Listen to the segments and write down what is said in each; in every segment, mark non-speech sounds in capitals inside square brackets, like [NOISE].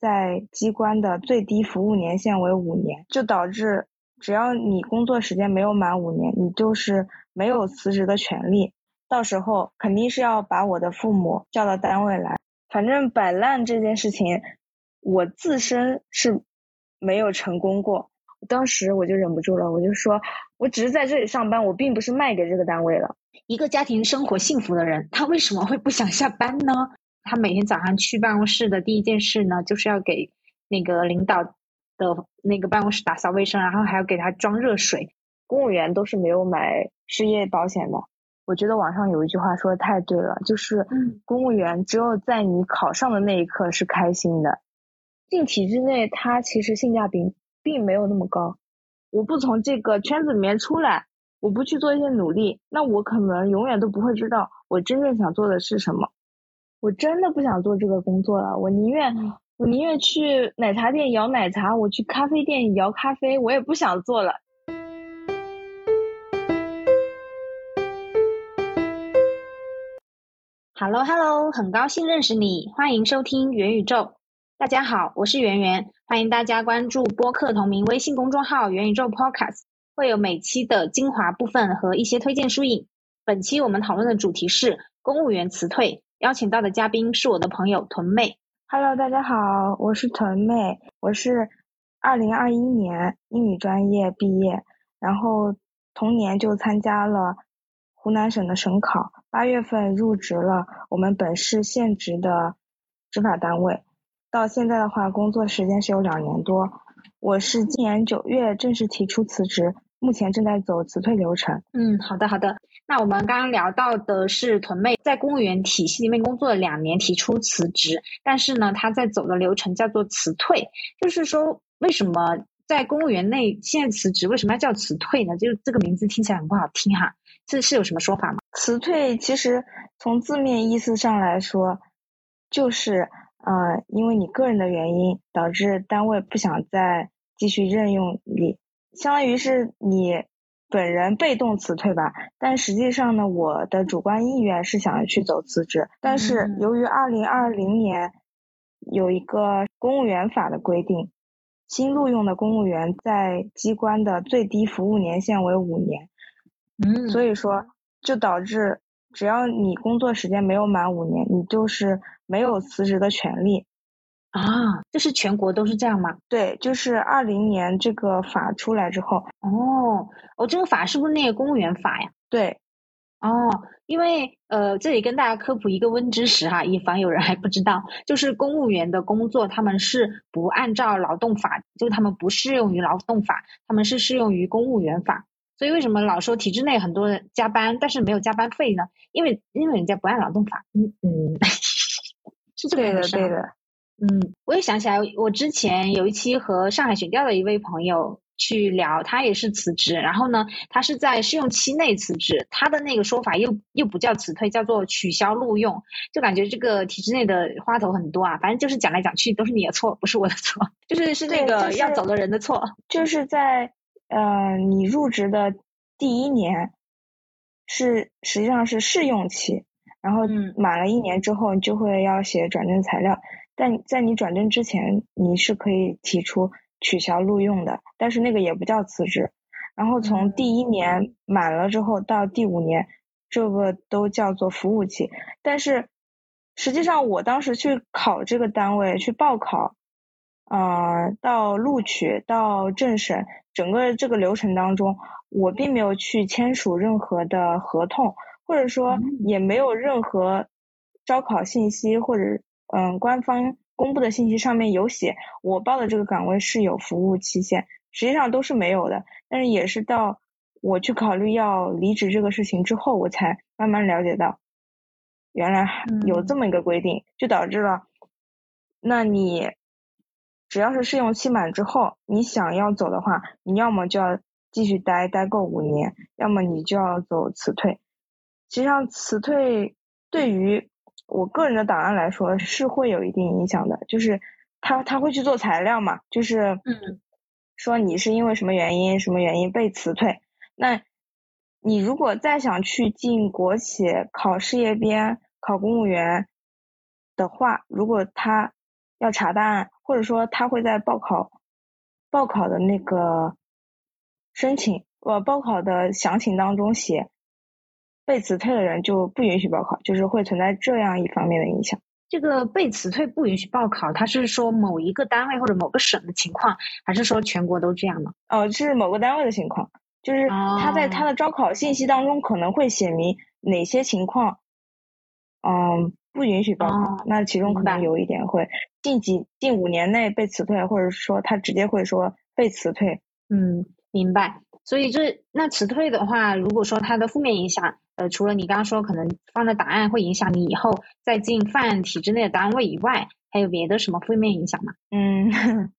在机关的最低服务年限为五年，就导致只要你工作时间没有满五年，你就是没有辞职的权利。到时候肯定是要把我的父母叫到单位来。反正摆烂这件事情，我自身是没有成功过。当时我就忍不住了，我就说，我只是在这里上班，我并不是卖给这个单位了。一个家庭生活幸福的人，他为什么会不想下班呢？他每天早上去办公室的第一件事呢，就是要给那个领导的那个办公室打扫卫生，然后还要给他装热水。公务员都是没有买失业保险的。我觉得网上有一句话说的太对了，就是公务员只有在你考上的那一刻是开心的。进体制内，它其实性价比。并没有那么高，我不从这个圈子里面出来，我不去做一些努力，那我可能永远都不会知道我真正想做的是什么。我真的不想做这个工作了，我宁愿我宁愿去奶茶店摇奶茶，我去咖啡店摇咖啡，我也不想做了。Hello Hello，很高兴认识你，欢迎收听元宇宙。大家好，我是圆圆，欢迎大家关注播客同名微信公众号“元宇宙 Podcast”，会有每期的精华部分和一些推荐书影。本期我们讨论的主题是公务员辞退，邀请到的嘉宾是我的朋友屯妹。Hello，大家好，我是屯妹，我是二零二一年英语专业毕业，然后同年就参加了湖南省的省考，八月份入职了我们本市现职的执法单位。到现在的话，工作时间是有两年多。我是今年九月正式提出辞职，目前正在走辞退流程。嗯，好的好的。那我们刚刚聊到的是屯妹在公务员体系里面工作了两年，提出辞职，但是呢，她在走的流程叫做辞退。就是说，为什么在公务员内现在辞职，为什么要叫辞退呢？就是这个名字听起来很不好听哈，这是有什么说法吗？辞退其实从字面意思上来说，就是。呃，因为你个人的原因导致单位不想再继续任用你，相当于是你本人被动辞退吧。但实际上呢，我的主观意愿是想要去走辞职，但是由于二零二零年有一个公务员法的规定，新录用的公务员在机关的最低服务年限为五年，嗯，所以说就导致只要你工作时间没有满五年，你就是。没有辞职的权利啊，这是全国都是这样吗？对，就是二零年这个法出来之后，哦，哦，这个法是不是那个公务员法呀？对，哦，因为呃，这里跟大家科普一个温知识哈，以防有人还不知道，就是公务员的工作他们是不按照劳动法，就是他们不适用于劳动法，他们是适用于公务员法。所以为什么老说体制内很多人加班，但是没有加班费呢？因为因为人家不按劳动法，嗯嗯。是这对的，对的，嗯，我也想起来，我之前有一期和上海选调的一位朋友去聊，他也是辞职，然后呢，他是在试用期内辞职，他的那个说法又又不叫辞退，叫做取消录用，就感觉这个体制内的花头很多啊，反正就是讲来讲去都是你的错，不是我的错，就是是那个要走的人的错，就是在呃你入职的第一年是实际上是试用期。然后满了一年之后，你就会要写转正材料。但在你转正之前，你是可以提出取消录用的，但是那个也不叫辞职。然后从第一年满了之后到第五年，这个都叫做服务期。但是实际上，我当时去考这个单位去报考，呃，到录取到政审，整个这个流程当中，我并没有去签署任何的合同。或者说也没有任何招考信息或者嗯官方公布的信息上面有写我报的这个岗位是有服务期限，实际上都是没有的。但是也是到我去考虑要离职这个事情之后，我才慢慢了解到，原来有这么一个规定，就导致了，那你只要是试用期满之后，你想要走的话，你要么就要继续待待够五年，要么你就要走辞退。实际上，辞退对于我个人的档案来说是会有一定影响的，就是他他会去做材料嘛，就是嗯，说你是因为什么原因什么原因被辞退，那你如果再想去进国企考事业编、考公务员的话，如果他要查档案，或者说他会在报考报考的那个申请呃报考的详情当中写被辞退的人就不允许报考，就是会存在这样一方面的影响。这个被辞退不允许报考，他是说某一个单位或者某个省的情况，还是说全国都这样呢？哦，是某个单位的情况，就是他在他的招考信息当中可能会写明哪些情况，嗯，不允许报考。那其中可能有一点会近几近五年内被辞退，或者说他直接会说被辞退。嗯，明白。所以这那辞退的话，如果说它的负面影响。呃，除了你刚刚说可能放的档案会影响你以后再进泛体制内的单位以外，还有别的什么负面影响吗？嗯，[LAUGHS]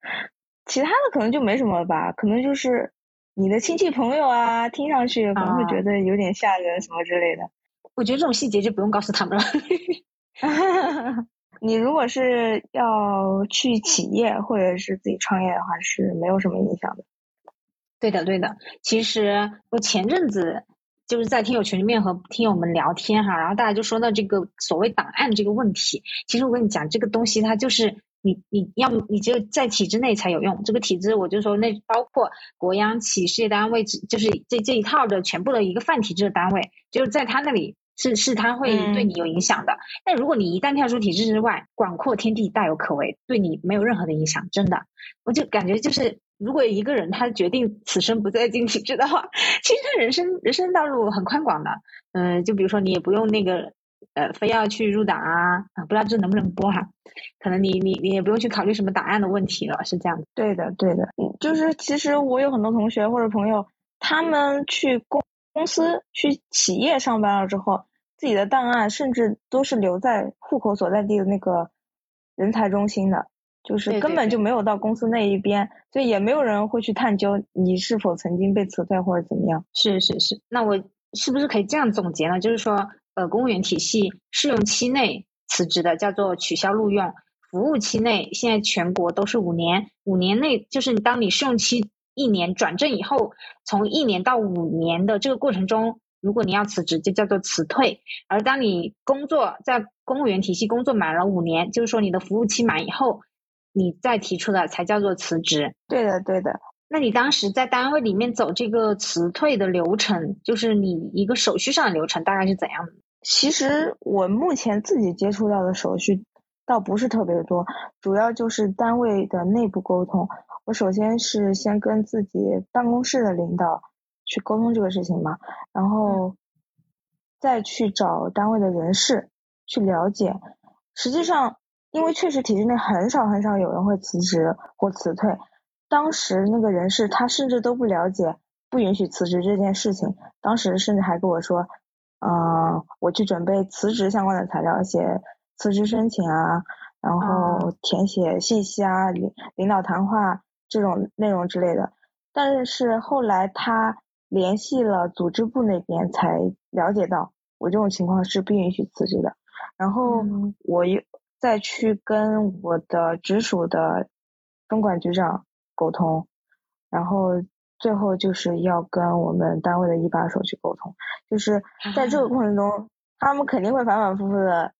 其他的可能就没什么吧，可能就是你的亲戚朋友啊，听上去可能会觉得有点吓人什么之类的。我觉得这种细节就不用告诉他们了。[LAUGHS] 你如果是要去企业或者是自己创业的话，是没有什么影响的。对的，对的。其实我前阵子。就是在听友群里面和听友们聊天哈，然后大家就说到这个所谓档案这个问题。其实我跟你讲，这个东西它就是你你要你只有在体制内才有用。这个体制，我就说那包括国央企、事业单位，就是这这一套的全部的一个泛体制的单位，就是在他那里是是他会对你有影响的。但如果你一旦跳出体制之外，广阔天地大有可为，对你没有任何的影响，真的，我就感觉就是。如果一个人他决定此生不再进体制的话，[LAUGHS] 其实他人生人生道路很宽广的。嗯，就比如说你也不用那个呃，非要去入党啊啊，不知道这能不能播哈？可能你你你也不用去考虑什么档案的问题了，是这样的。对的，对的，就是其实我有很多同学或者朋友，他们去公公司去企业上班了之后，自己的档案甚至都是留在户口所在地的那个人才中心的。就是根本就没有到公司那一边，所以也没有人会去探究你是否曾经被辞退或者怎么样。是是是，那我是不是可以这样总结呢？就是说，呃，公务员体系试用期内辞职的叫做取消录用，服务期内现在全国都是五年，五年内就是当你试用期一年转正以后，从一年到五年的这个过程中，如果你要辞职，就叫做辞退。而当你工作在公务员体系工作满了五年，就是说你的服务期满以后。你再提出的才叫做辞职。对的，对的。那你当时在单位里面走这个辞退的流程，就是你一个手续上的流程，大概是怎样的？其实我目前自己接触到的手续倒不是特别多，主要就是单位的内部沟通。我首先是先跟自己办公室的领导去沟通这个事情嘛，然后再去找单位的人事去了解。实际上。因为确实体制内很少很少有人会辞职或辞退，当时那个人事他甚至都不了解不允许辞职这件事情，当时甚至还跟我说，嗯，我去准备辞职相关的材料，写辞职申请啊，然后填写信息啊，领领导谈话这种内容之类的。但是后来他联系了组织部那边，才了解到我这种情况是不允许辞职的。然后我又。再去跟我的直属的分管局长沟通，然后最后就是要跟我们单位的一把手去沟通，就是在这个过程中，他们肯定会反反复复的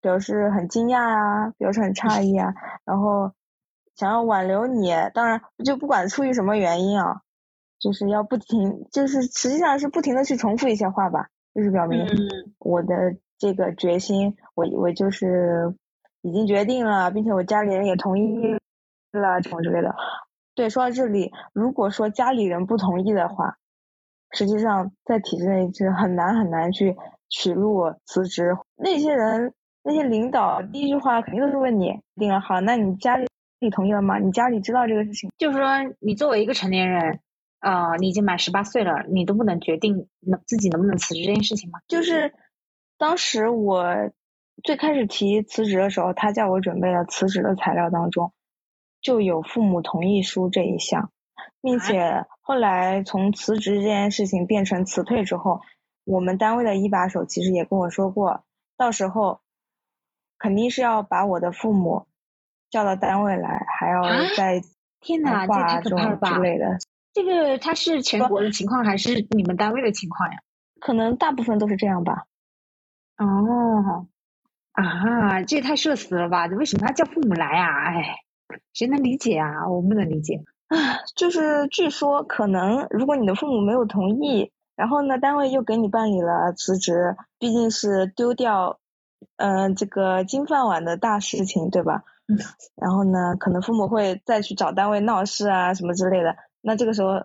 表示很惊讶啊，表示很诧异啊，然后想要挽留你，当然就不管出于什么原因啊，就是要不停，就是实际上是不停的去重复一些话吧，就是表明我的这个决心，我我就是。已经决定了，并且我家里人也同意了，什么之类的。对，说到这里，如果说家里人不同意的话，实际上在体制内是很难很难去取路辞职。那些人，那些领导，第一句话肯定都是问你，定了好，那你家里你同意了吗？你家里知道这个事情？就是说，你作为一个成年人，啊，你已经满十八岁了，你都不能决定能自己能不能辞职这件事情吗？就是当时我。最开始提辞职的时候，他叫我准备了辞职的材料当中就有父母同意书这一项，并且后来从辞职这件事情变成辞退之后，我们单位的一把手其实也跟我说过，到时候肯定是要把我的父母叫到单位来，还要在天哪，这太可怕之类的。这个他是全国的情况还是你们单位的情况呀？可能大部分都是这样吧。哦。啊，这也太社死了吧！为什么要叫父母来啊？哎，谁能理解啊？我不能理解。啊，就是据说可能，如果你的父母没有同意，然后呢，单位又给你办理了辞职，毕竟是丢掉，嗯，这个金饭碗的大事情，对吧？嗯。然后呢，可能父母会再去找单位闹事啊，什么之类的。那这个时候，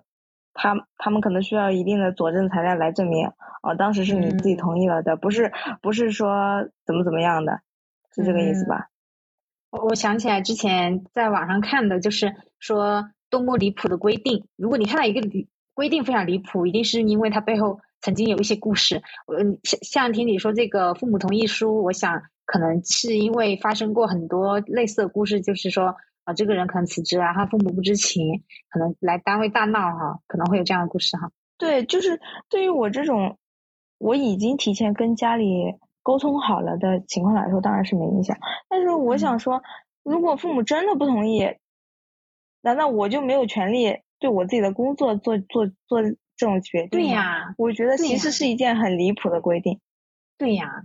他他们可能需要一定的佐证材料来证明。哦，当时是你自己同意了的，不是不是说怎么怎么样的，是这个意思吧？我我想起来之前在网上看的，就是说多么离谱的规定。如果你看到一个离规定非常离谱，一定是因为它背后曾经有一些故事。嗯，像像听你说这个父母同意书，我想可能是因为发生过很多类似的故事，就是说啊，这个人可能辞职啊，他父母不知情，可能来单位大闹哈，可能会有这样的故事哈。对，就是对于我这种。我已经提前跟家里沟通好了的情况来说，当然是没影响。但是我想说，如果父母真的不同意，难道我就没有权利对我自己的工作做做做这种决定？对呀，我觉得其实是一件很离谱的规定。对呀，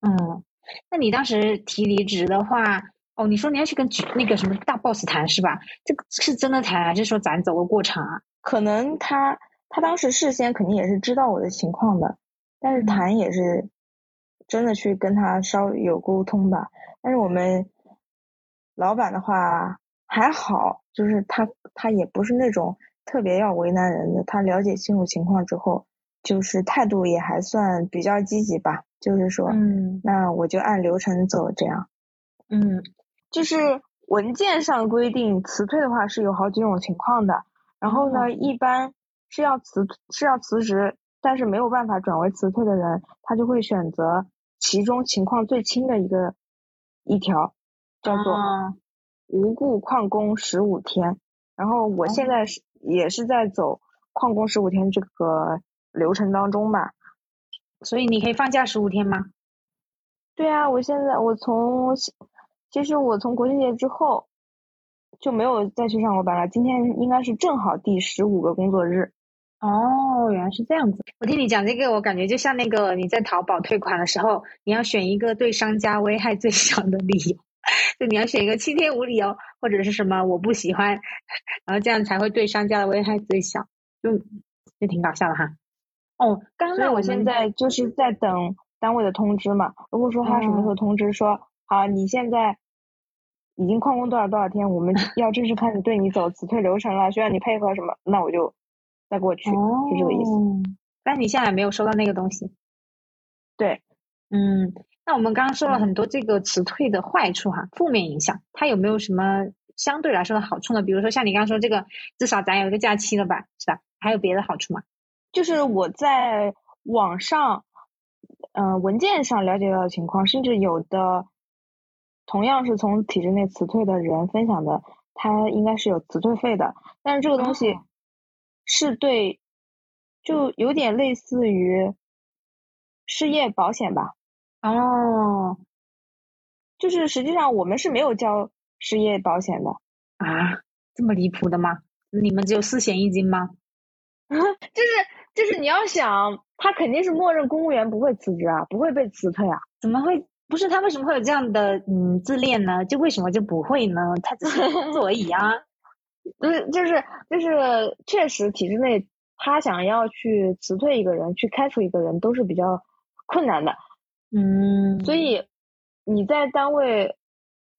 嗯，那你当时提离职的话，哦，你说你要去跟那个什么大 boss 谈是吧？这个是真的谈，还是说咱走个过场啊？可能他他当时事先肯定也是知道我的情况的。但是谈也是真的去跟他稍微有沟通吧。但是我们老板的话还好，就是他他也不是那种特别要为难人的。他了解清楚情况之后，就是态度也还算比较积极吧。就是说，嗯，那我就按流程走，这样。嗯，就是文件上规定辞退的话是有好几种情况的。然后呢，一般是要辞是要辞职。但是没有办法转为辞退的人，他就会选择其中情况最轻的一个一条，叫做无故旷工十五天。然后我现在是也是在走旷工十五天这个流程当中吧。所以你可以放假十五天吗？对啊，我现在我从其实我从国庆节之后就没有再去上过班了。今天应该是正好第十五个工作日。哦，原来是这样子。我听你讲这个，我感觉就像那个你在淘宝退款的时候，你要选一个对商家危害最小的理由，[LAUGHS] 就你要选一个七天无理由或者是什么我不喜欢，然后这样才会对商家的危害最小，就就挺搞笑的哈。哦，刚刚我现在就是在等单位的通知嘛。如果说他什么时候通知说好，你现在已经旷工多少多少天，我们 [LAUGHS] 要正式开始对你走辞退流程了，需要你配合什么，那我就。再过去是这个意思，但你现在没有收到那个东西。对，嗯，那我们刚刚说了很多这个辞退的坏处哈，负面影响，它有没有什么相对来说的好处呢？比如说像你刚刚说这个，至少咱有一个假期了吧，是吧？还有别的好处吗？就是我在网上，嗯，文件上了解到的情况，甚至有的同样是从体制内辞退的人分享的，他应该是有辞退费的，但是这个东西。是对，就有点类似于失业保险吧。哦，就是实际上我们是没有交失业保险的啊，这么离谱的吗？你们只有四险一金吗？[LAUGHS] 就是就是你要想，他肯定是默认公务员不会辞职啊，不会被辞退啊？怎么会？不是他为什么会有这样的嗯自恋呢？就为什么就不会呢？他只是工作而已啊。[LAUGHS] 就是就是就是确实体制内他想要去辞退一个人去开除一个人都是比较困难的，嗯，所以你在单位，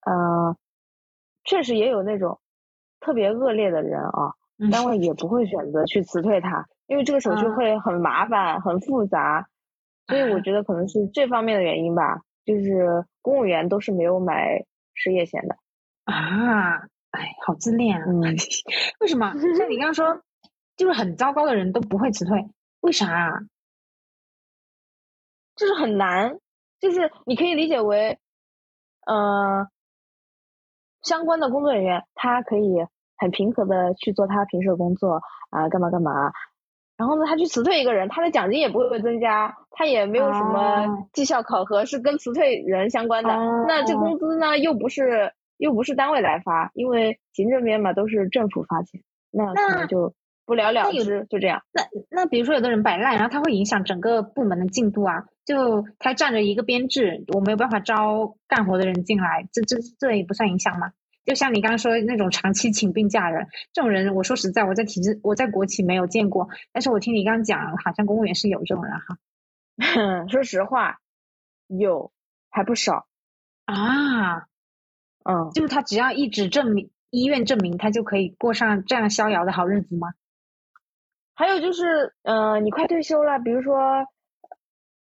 呃，确实也有那种特别恶劣的人啊，单位也不会选择去辞退他，因为这个手续会很麻烦很复杂，所以我觉得可能是这方面的原因吧，就是公务员都是没有买失业险的啊。哎，好自恋啊！[LAUGHS] 为什么？像你刚刚说，就是很糟糕的人都不会辞退，为啥啊？就是很难，就是你可以理解为，呃，相关的工作人员他可以很平和的去做他平时的工作啊，干嘛干嘛。然后呢，他去辞退一个人，他的奖金也不会增加，他也没有什么绩效考核是跟辞退人相关的。那这工资呢，又不是。又不是单位来发，因为行政编嘛都是政府发钱，那可能就不了了之，就这样。那那比如说有的人摆烂，然后他会影响整个部门的进度啊。就他占着一个编制，我没有办法招干活的人进来，这这这也不算影响吗？就像你刚刚说那种长期请病假人，这种人，我说实在，我在体制，我在国企没有见过，但是我听你刚刚讲，好像公务员是有这种人哈。[LAUGHS] 说实话，有还不少啊。嗯，就是他只要一纸证明，医院证明，他就可以过上这样逍遥的好日子吗？还有就是，嗯，你快退休了，比如说。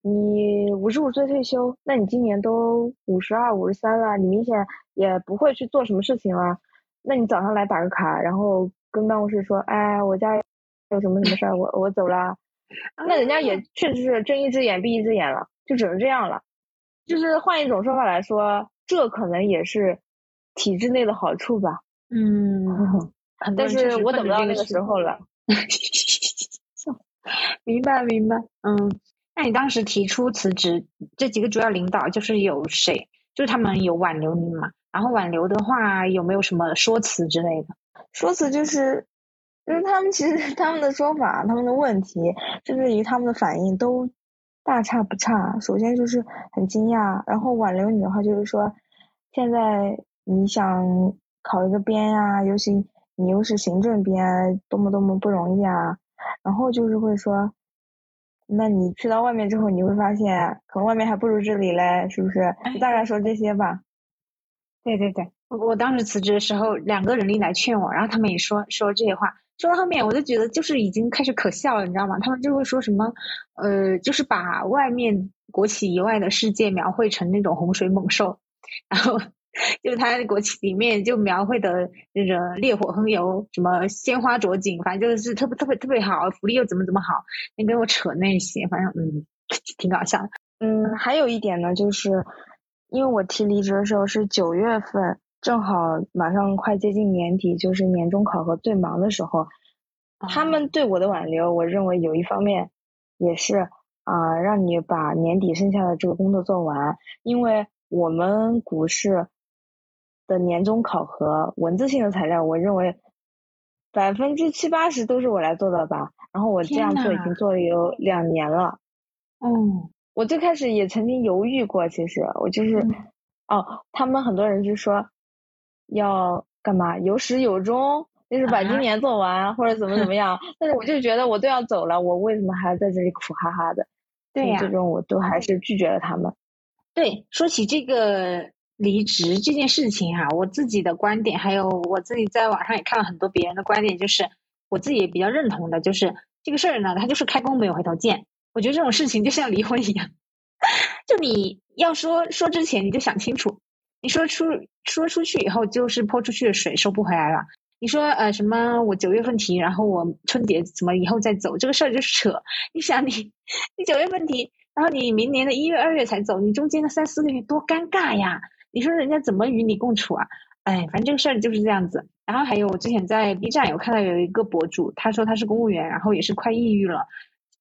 你五十五岁退休，那你今年都五十二、五十三了，你明显也不会去做什么事情了。那你早上来打个卡，然后跟办公室说：“哎，我家有什么什么事儿，我我走了。”那人家也 [LAUGHS] 确实是睁一只眼闭一只眼了，就只能这样了。就是换一种说法来说，这可能也是体制内的好处吧。嗯，[LAUGHS] 但是我等不到那个时候了。[LAUGHS] 明白，明白，嗯。那你当时提出辞职，这几个主要领导就是有谁？就是他们有挽留你吗？然后挽留的话，有没有什么说辞之类的？说辞就是，就是他们其实 [LAUGHS] 他们的说法、他们的问题，甚至于他们的反应都大差不差。首先就是很惊讶，然后挽留你的话就是说，现在你想考一个编呀，尤其你又是行政编，多么多么不容易啊。然后就是会说。那你去到外面之后，你会发现可能外面还不如这里嘞，是不是？大概说这些吧。对对对，我我当时辞职的时候，两个人力来劝我，然后他们也说说这些话，说到后面我就觉得就是已经开始可笑了，你知道吗？他们就会说什么，呃，就是把外面国企以外的世界描绘成那种洪水猛兽，然后。[LAUGHS] 就是他国旗里面就描绘的那个烈火烹油，什么鲜花着锦，反正就是特别特别特别好，福利又怎么怎么好，你跟我扯那些，反正嗯，挺搞笑的。嗯，还有一点呢，就是因为我提离职的时候是九月份，正好马上快接近年底，就是年终考核最忙的时候，他们对我的挽留，我认为有一方面也是啊，让你把年底剩下的这个工作做完，因为我们股市。的年终考核文字性的材料，我认为百分之七八十都是我来做的吧。然后我这样做已经做了有两年了。嗯，我最开始也曾经犹豫过，其实我就是哦，他们很多人就说要干嘛有始有终，就是把今年做完或者怎么怎么样。[LAUGHS] 但是我就觉得我都要走了，我为什么还要在这里苦哈哈的？对呀，最终我都还是拒绝了他们。对，说起这个。离职这件事情哈，我自己的观点，还有我自己在网上也看了很多别人的观点，就是我自己也比较认同的，就是这个事儿呢，它就是开弓没有回头箭。我觉得这种事情就像离婚一样，[LAUGHS] 就你要说说之前你就想清楚，你说出说出去以后就是泼出去的水收不回来了。你说呃什么我九月份提，然后我春节怎么以后再走，这个事儿就是扯。你想你你九月份提，然后你明年的一月二月才走，你中间的三四个月多尴尬呀。你说人家怎么与你共处啊？哎，反正这个事儿就是这样子。然后还有，我之前在 B 站有看到有一个博主，他说他是公务员，然后也是快抑郁了，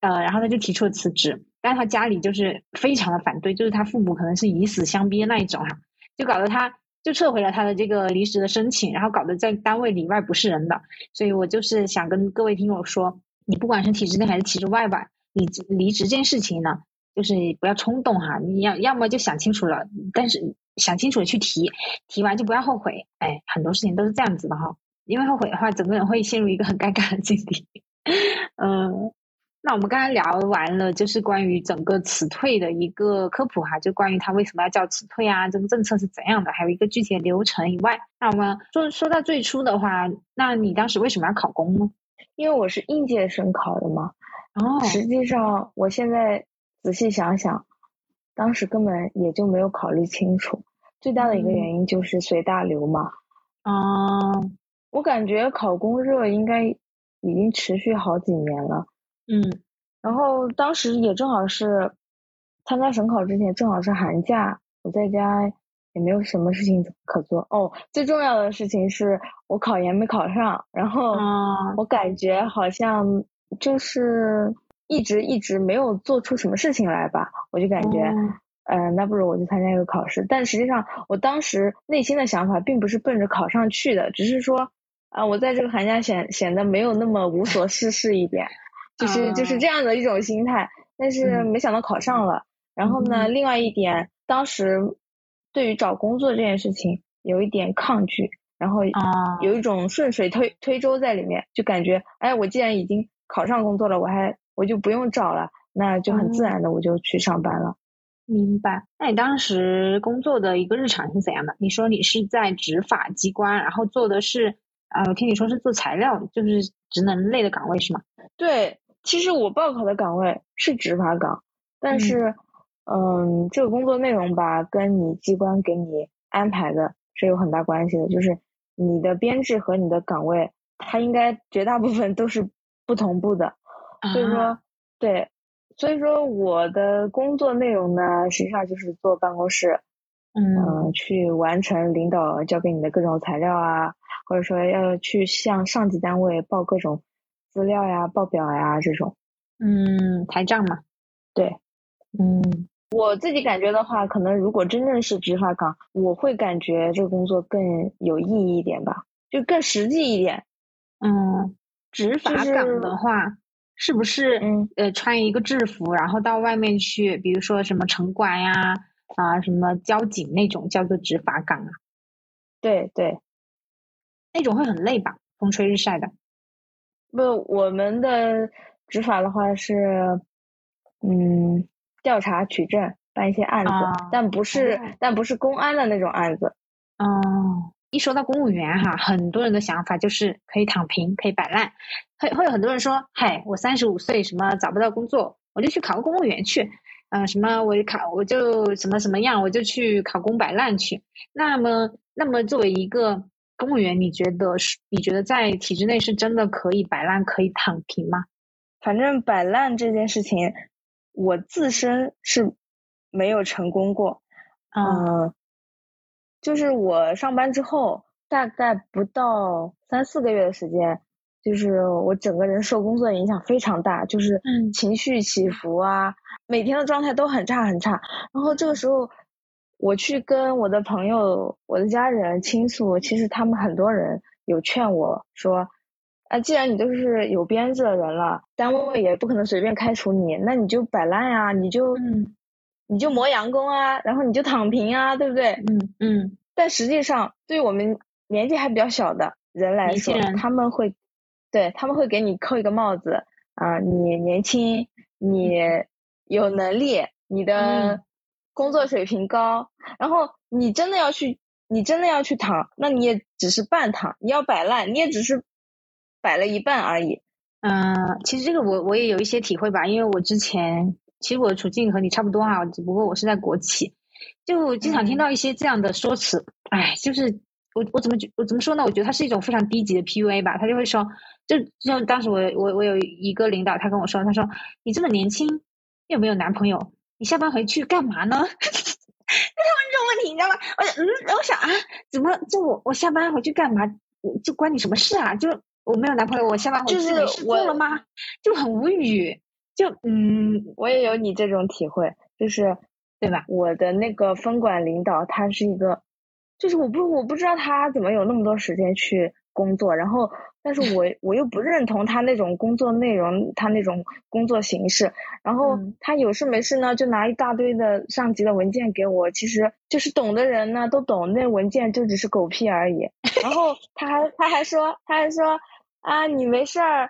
呃，然后他就提出了辞职，但是他家里就是非常的反对，就是他父母可能是以死相逼的那一种哈，就搞得他就撤回了他的这个离职的申请，然后搞得在单位里外不是人的。所以我就是想跟各位听友说，你不管是体制内还是体制外吧，你离职这件事情呢，就是不要冲动哈，你要要么就想清楚了，但是。想清楚去提，提完就不要后悔。哎，很多事情都是这样子的哈，因为后悔的话，整个人会陷入一个很尴尬的境地。[LAUGHS] 嗯，那我们刚才聊完了，就是关于整个辞退的一个科普哈，就关于他为什么要叫辞退啊，这个政策是怎样的，还有一个具体的流程以外，那我们说说到最初的话，那你当时为什么要考公呢？因为我是应届生考的嘛。然哦，实际上我现在仔细想想。当时根本也就没有考虑清楚，最大的一个原因就是随大流嘛。啊，我感觉考公热应该已经持续好几年了。嗯，然后当时也正好是参加省考之前，正好是寒假，我在家也没有什么事情可做。哦，最重要的事情是我考研没考上，然后我感觉好像就是。一直一直没有做出什么事情来吧，我就感觉，嗯，那不如我去参加一个考试。但实际上，我当时内心的想法并不是奔着考上去的，只是说啊，我在这个寒假显显得没有那么无所事事一点，就是就是这样的一种心态。但是没想到考上了，然后呢，另外一点，当时对于找工作这件事情有一点抗拒，然后有一种顺水推推舟在里面，就感觉，哎，我既然已经考上工作了，我还我就不用找了，那就很自然的我就去上班了。明白。那你当时工作的一个日常是怎样的？你说你是在执法机关，然后做的是。啊，我听你说是做材料，就是职能类的岗位是吗？对，其实我报考的岗位是执法岗，但是，嗯，这个工作内容吧，跟你机关给你安排的是有很大关系的，就是你的编制和你的岗位，它应该绝大部分都是不同步的，所以说，对，所以说我的工作内容呢，实际上就是坐办公室，嗯，去完成领导交给你的各种材料啊。或者说要去向上级单位报各种资料呀、报表呀这种，嗯，台账嘛，对，嗯，我自己感觉的话，可能如果真正是执法岗，我会感觉这个工作更有意义一点吧，就更实际一点。嗯，执法岗的话，是不是嗯呃穿一个制服，然后到外面去，比如说什么城管呀啊什么交警那种叫做执法岗啊？对对。那种会很累吧，风吹日晒的。不，我们的执法的话是，嗯，调查取证，办一些案子，但不是，但不是公安的那种案子。哦，一说到公务员哈，很多人的想法就是可以躺平，可以摆烂。会会有很多人说，嗨，我三十五岁，什么找不到工作，我就去考个公务员去。嗯，什么我考我就什么什么样，我就去考公摆烂去。那么，那么作为一个。公务员，你觉得是？你觉得在体制内是真的可以摆烂、可以躺平吗？反正摆烂这件事情，我自身是没有成功过。嗯，就是我上班之后，大概不到三四个月的时间，就是我整个人受工作影响非常大，就是情绪起伏啊，每天的状态都很差很差。然后这个时候。我去跟我的朋友、我的家人倾诉，其实他们很多人有劝我说：“啊，既然你都是有编制的人了，单位也不可能随便开除你，那你就摆烂呀，你就你就磨洋工啊，然后你就躺平啊，对不对？”嗯嗯。但实际上，对我们年纪还比较小的人来说，他们会对他们会给你扣一个帽子啊，你年轻，你有能力，你的。工作水平高，然后你真的要去，你真的要去躺，那你也只是半躺，你要摆烂，你也只是摆了一半而已。嗯，其实这个我我也有一些体会吧，因为我之前其实我的处境和你差不多啊，只不过我是在国企，就经常听到一些这样的说辞。哎，就是我我怎么觉我怎么说呢？我觉得它是一种非常低级的 PUA 吧。他就会说，就就当时我我我有一个领导，他跟我说，他说你这么年轻，又没有男朋友。你下班回去干嘛呢？[LAUGHS] 他问这种问题，你知道吗？我嗯，我想啊，怎么就我我下班回去干嘛？就关你什么事啊？就我没有男朋友，我下班回去没事做了吗？就很无语。就嗯，我也有你这种体会，就是对吧？我的那个分管领导，他是一个，就是我不我不知道他怎么有那么多时间去工作，然后。但是我 [LAUGHS] 我又不认同他那种工作内容，他那种工作形式。然后他有事没事呢，就拿一大堆的上级的文件给我。其实就是懂的人呢都懂，那文件就只是狗屁而已。然后他还他还说他还说啊，你没事儿，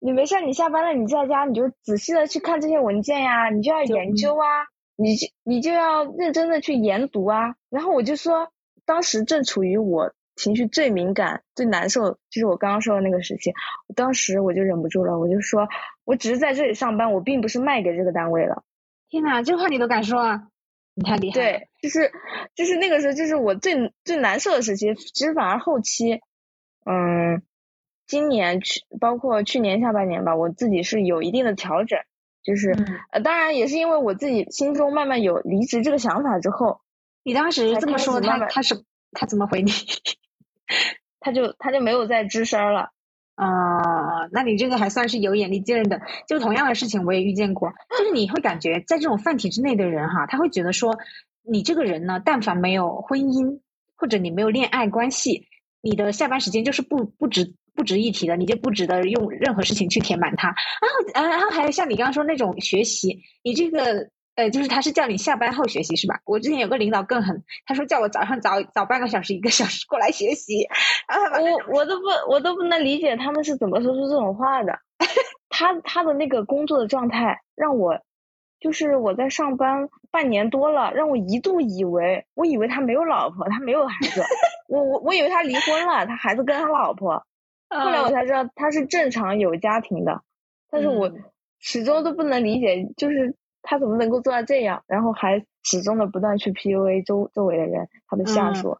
你没事儿，你下班了你在家你就仔细的去看这些文件呀，你就要研究啊，你就你就要认真的去研读啊。然后我就说，当时正处于我。情绪最敏感、最难受，就是我刚刚说的那个时期。当时我就忍不住了，我就说，我只是在这里上班，我并不是卖给这个单位了。天哪，这话你都敢说啊？你太厉害。对，就是就是那个时候，就是我最最难受的时期。其实反而后期，嗯，今年去，包括去年下半年吧，我自己是有一定的调整。就是呃，当然也是因为我自己心中慢慢有离职这个想法之后，你当时这么说，他他是他怎么回你？[LAUGHS] 他就他就没有再吱声了啊，那你这个还算是有眼力劲的。就同样的事情我也遇见过，就是你会感觉在这种泛体制内的人哈，他会觉得说你这个人呢，但凡没有婚姻或者你没有恋爱关系，你的下班时间就是不不值不值一提的，你就不值得用任何事情去填满它。然后，然后还有像你刚刚说那种学习，你这个。呃，就是他是叫你下班后学习是吧？我之前有个领导更狠，他说叫我早上早早半个小时一个小时过来学习。[LAUGHS] 我我都不我都不能理解他们是怎么说出这种话的。[LAUGHS] 他他的那个工作的状态让我，就是我在上班半年多了，让我一度以为，我以为他没有老婆，他没有孩子，[LAUGHS] 我我我以为他离婚了，他孩子跟他老婆。后来我才知道他是正常有家庭的，但是我始终都不能理解，就是。他怎么能够做到这样？然后还始终的不断去 PUA 周周围的人，他的下属。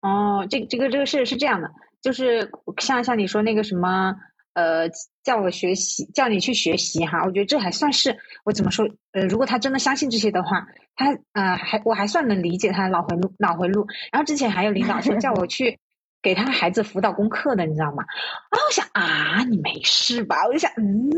哦，这这个这个事是这样的，就是像像你说那个什么，呃，叫我学习，叫你去学习哈，我觉得这还算是我怎么说？呃，如果他真的相信这些的话，他呃还我还算能理解他的脑回路脑回路。然后之前还有领导说叫我去。给他孩子辅导功课的，你知道吗？然后我想啊，你没事吧？我就想，嗯，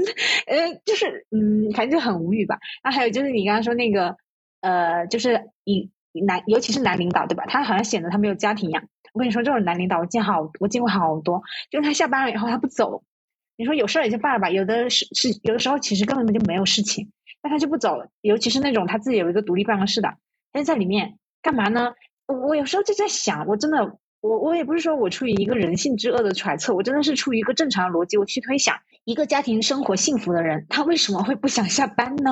呃，就是嗯，反正就很无语吧。然后还有就是你刚刚说那个，呃，就是以男，尤其是男领导，对吧？他好像显得他没有家庭一样。我跟你说，这种男领导我见好，我见过好多。就是他下班了以后他不走，你说有事儿也就罢了吧，有的是是有的时候其实根本就没有事情，但他就不走了。尤其是那种他自己有一个独立办公室的，他就在里面干嘛呢？我有时候就在想，我真的。我我也不是说我出于一个人性之恶的揣测，我真的是出于一个正常逻辑，我去推想一个家庭生活幸福的人，他为什么会不想下班呢？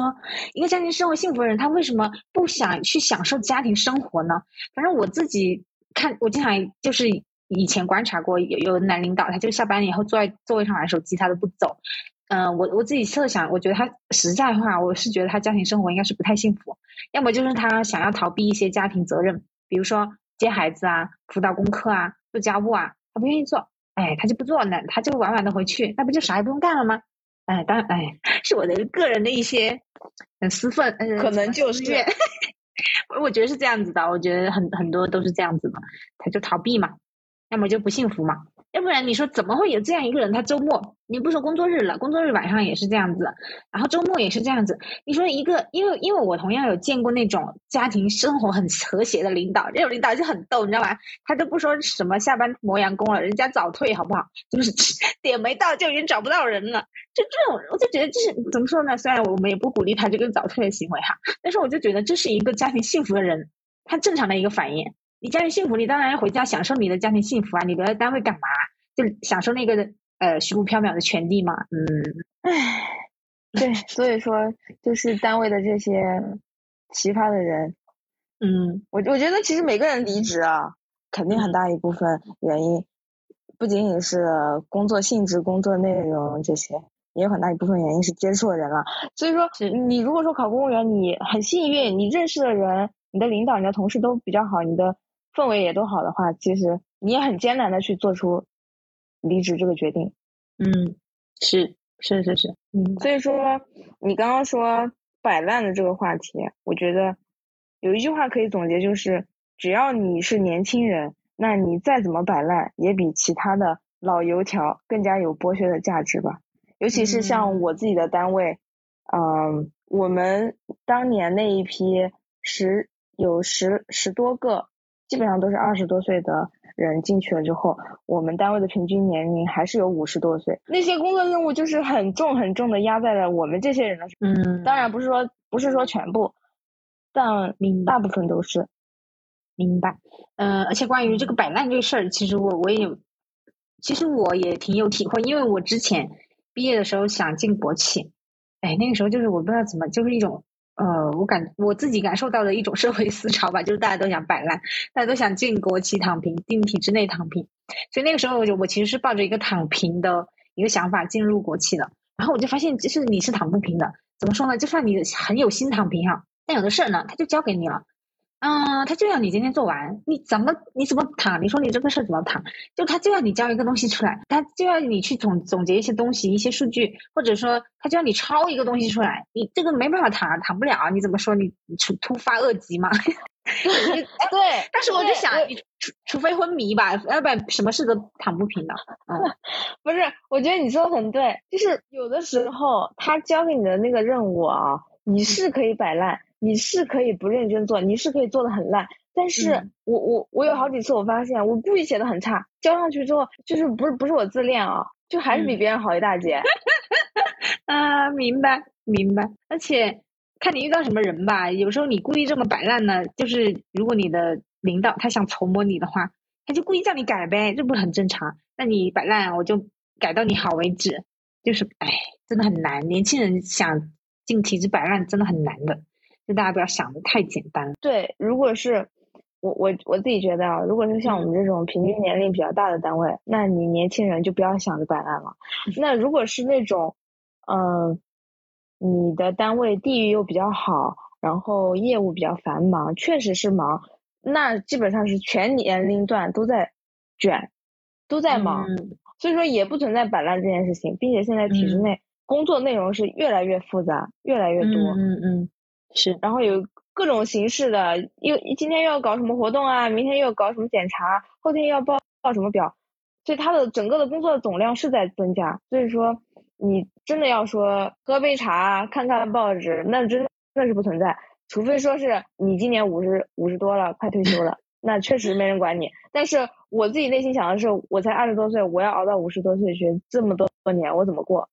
一个家庭生活幸福的人，他为什么不想去享受家庭生活呢？反正我自己看，我经常就是以前观察过，有有男领导，他就下班以后坐在座位上玩手机，他都不走。嗯，我我自己设想，我觉得他实在话，我是觉得他家庭生活应该是不太幸福，要么就是他想要逃避一些家庭责任，比如说。接孩子啊，辅导功课啊，做家务啊，他不愿意做，哎，他就不做，那他就晚晚的回去，那不就啥也不用干了吗？哎，当然，哎，[LAUGHS] 是我的个人的一些私愤，可能就是，[LAUGHS] 我觉得是这样子的，我觉得很很多都是这样子的，他就逃避嘛，要么就不幸福嘛。要不然你说怎么会有这样一个人？他周末你不说工作日了，工作日晚上也是这样子，然后周末也是这样子。你说一个，因为因为我同样有见过那种家庭生活很和谐的领导，这种领导就很逗，你知道吧？他都不说什么下班磨洋工了，人家早退好不好？就是 [LAUGHS] 点没到就已经找不到人了。就这种，我就觉得这是怎么说呢？虽然我们也不鼓励他这个早退的行为哈，但是我就觉得这是一个家庭幸福的人他正常的一个反应。你家庭幸福，你当然要回家享受你的家庭幸福啊！你留在单位干嘛？就享受那个呃虚无缥缈的权利嘛？嗯，唉，对，所以说就是单位的这些奇葩的人，嗯，我我觉得其实每个人离职啊，肯定很大一部分原因，不仅仅是工作性质、工作内容这些，也有很大一部分原因是接触的人了。所以说，你如果说考公务员，你很幸运，你认识的人、你的领导、你的同事都比较好，你的。氛围也都好的话，其实你也很艰难的去做出离职这个决定。嗯，是是是是，嗯。所以说，你刚刚说摆烂的这个话题，我觉得有一句话可以总结，就是只要你是年轻人，那你再怎么摆烂，也比其他的老油条更加有剥削的价值吧。尤其是像我自己的单位，嗯，我们当年那一批十有十十多个。基本上都是二十多岁的人进去了之后，我们单位的平均年龄还是有五十多岁。那些工作任务就是很重很重的压在了我们这些人的身上。嗯，当然不是说不是说全部，但大部分都是。明白。嗯，而且关于这个摆烂这个事儿，其实我我也有，其实我也挺有体会，因为我之前毕业的时候想进国企，哎，那个时候就是我不知道怎么，就是一种。呃，我感我自己感受到的一种社会思潮吧，就是大家都想摆烂，大家都想进国企躺平，进体制内躺平。所以那个时候，我就我其实是抱着一个躺平的一个想法进入国企的。然后我就发现，就是你是躺不平的。怎么说呢？就算你很有心躺平哈，但有的事儿呢，他就交给你了。嗯，他就要你今天做完，你怎么你怎么躺？你说你这个事怎么躺？就他就要你交一个东西出来，他就要你去总总结一些东西、一些数据，或者说他就要你抄一个东西出来，你这个没办法躺，躺不了。你怎么说？你突突发恶疾嘛？对，但是我就想，你除除非昏迷吧，要不然什么事都躺不平的。嗯，[LAUGHS] 不是，我觉得你说的很对，就是有的时候他交给你的那个任务啊，你是可以摆烂。你是可以不认真做，你是可以做的很烂，但是我我我有好几次我发现我故意写的很差，交上去之后就是不是不是我自恋啊，就还是比别人好一大截。[LAUGHS] 啊，明白明白，而且看你遇到什么人吧，有时候你故意这么摆烂呢，就是如果你的领导他想筹磨你的话，他就故意叫你改呗，这不是很正常？那你摆烂，我就改到你好为止，就是哎，真的很难。年轻人想进体制摆烂真的很难的，就大家不要想的太简单。对，如果是。我我我自己觉得啊，如果是像我们这种平均年龄比较大的单位，那你年轻人就不要想着摆烂了。[LAUGHS] 那如果是那种，嗯，你的单位地域又比较好，然后业务比较繁忙，确实是忙，那基本上是全年龄段都在卷，都在忙，所以说也不存在摆烂这件事情，并且现在体制内工作内容是越来越复杂，越来越多，嗯嗯，是，然后有。各种形式的，又今天又要搞什么活动啊？明天又要搞什么检查？后天要报报什么表？所以他的整个的工作总量是在增加。所以说，你真的要说喝杯茶、看看报纸，那真那是不存在。除非说是你今年五十五十多了，快退休了，那确实没人管你。但是我自己内心想的是，我才二十多岁，我要熬到五十多岁去，这么多年我怎么过？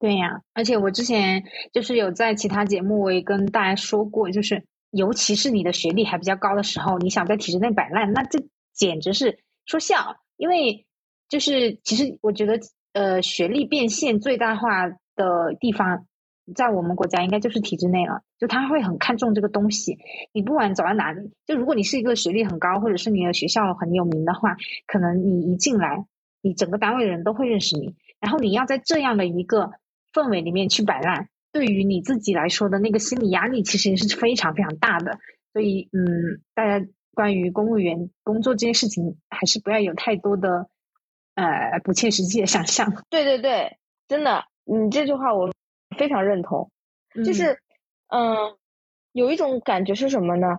对呀，而且我之前就是有在其他节目我也跟大家说过，就是尤其是你的学历还比较高的时候，你想在体制内摆烂，那这简直是说笑。因为就是其实我觉得，呃，学历变现最大化的地方，在我们国家应该就是体制内了。就他会很看重这个东西，你不管走到哪里，就如果你是一个学历很高，或者是你的学校很有名的话，可能你一进来，你整个单位的人都会认识你，然后你要在这样的一个。氛围里面去摆烂，对于你自己来说的那个心理压力，其实也是非常非常大的。所以，嗯，大家关于公务员工作这件事情，还是不要有太多的呃不切实际的想象。对对对，真的，你这句话我非常认同。就是，嗯，有一种感觉是什么呢？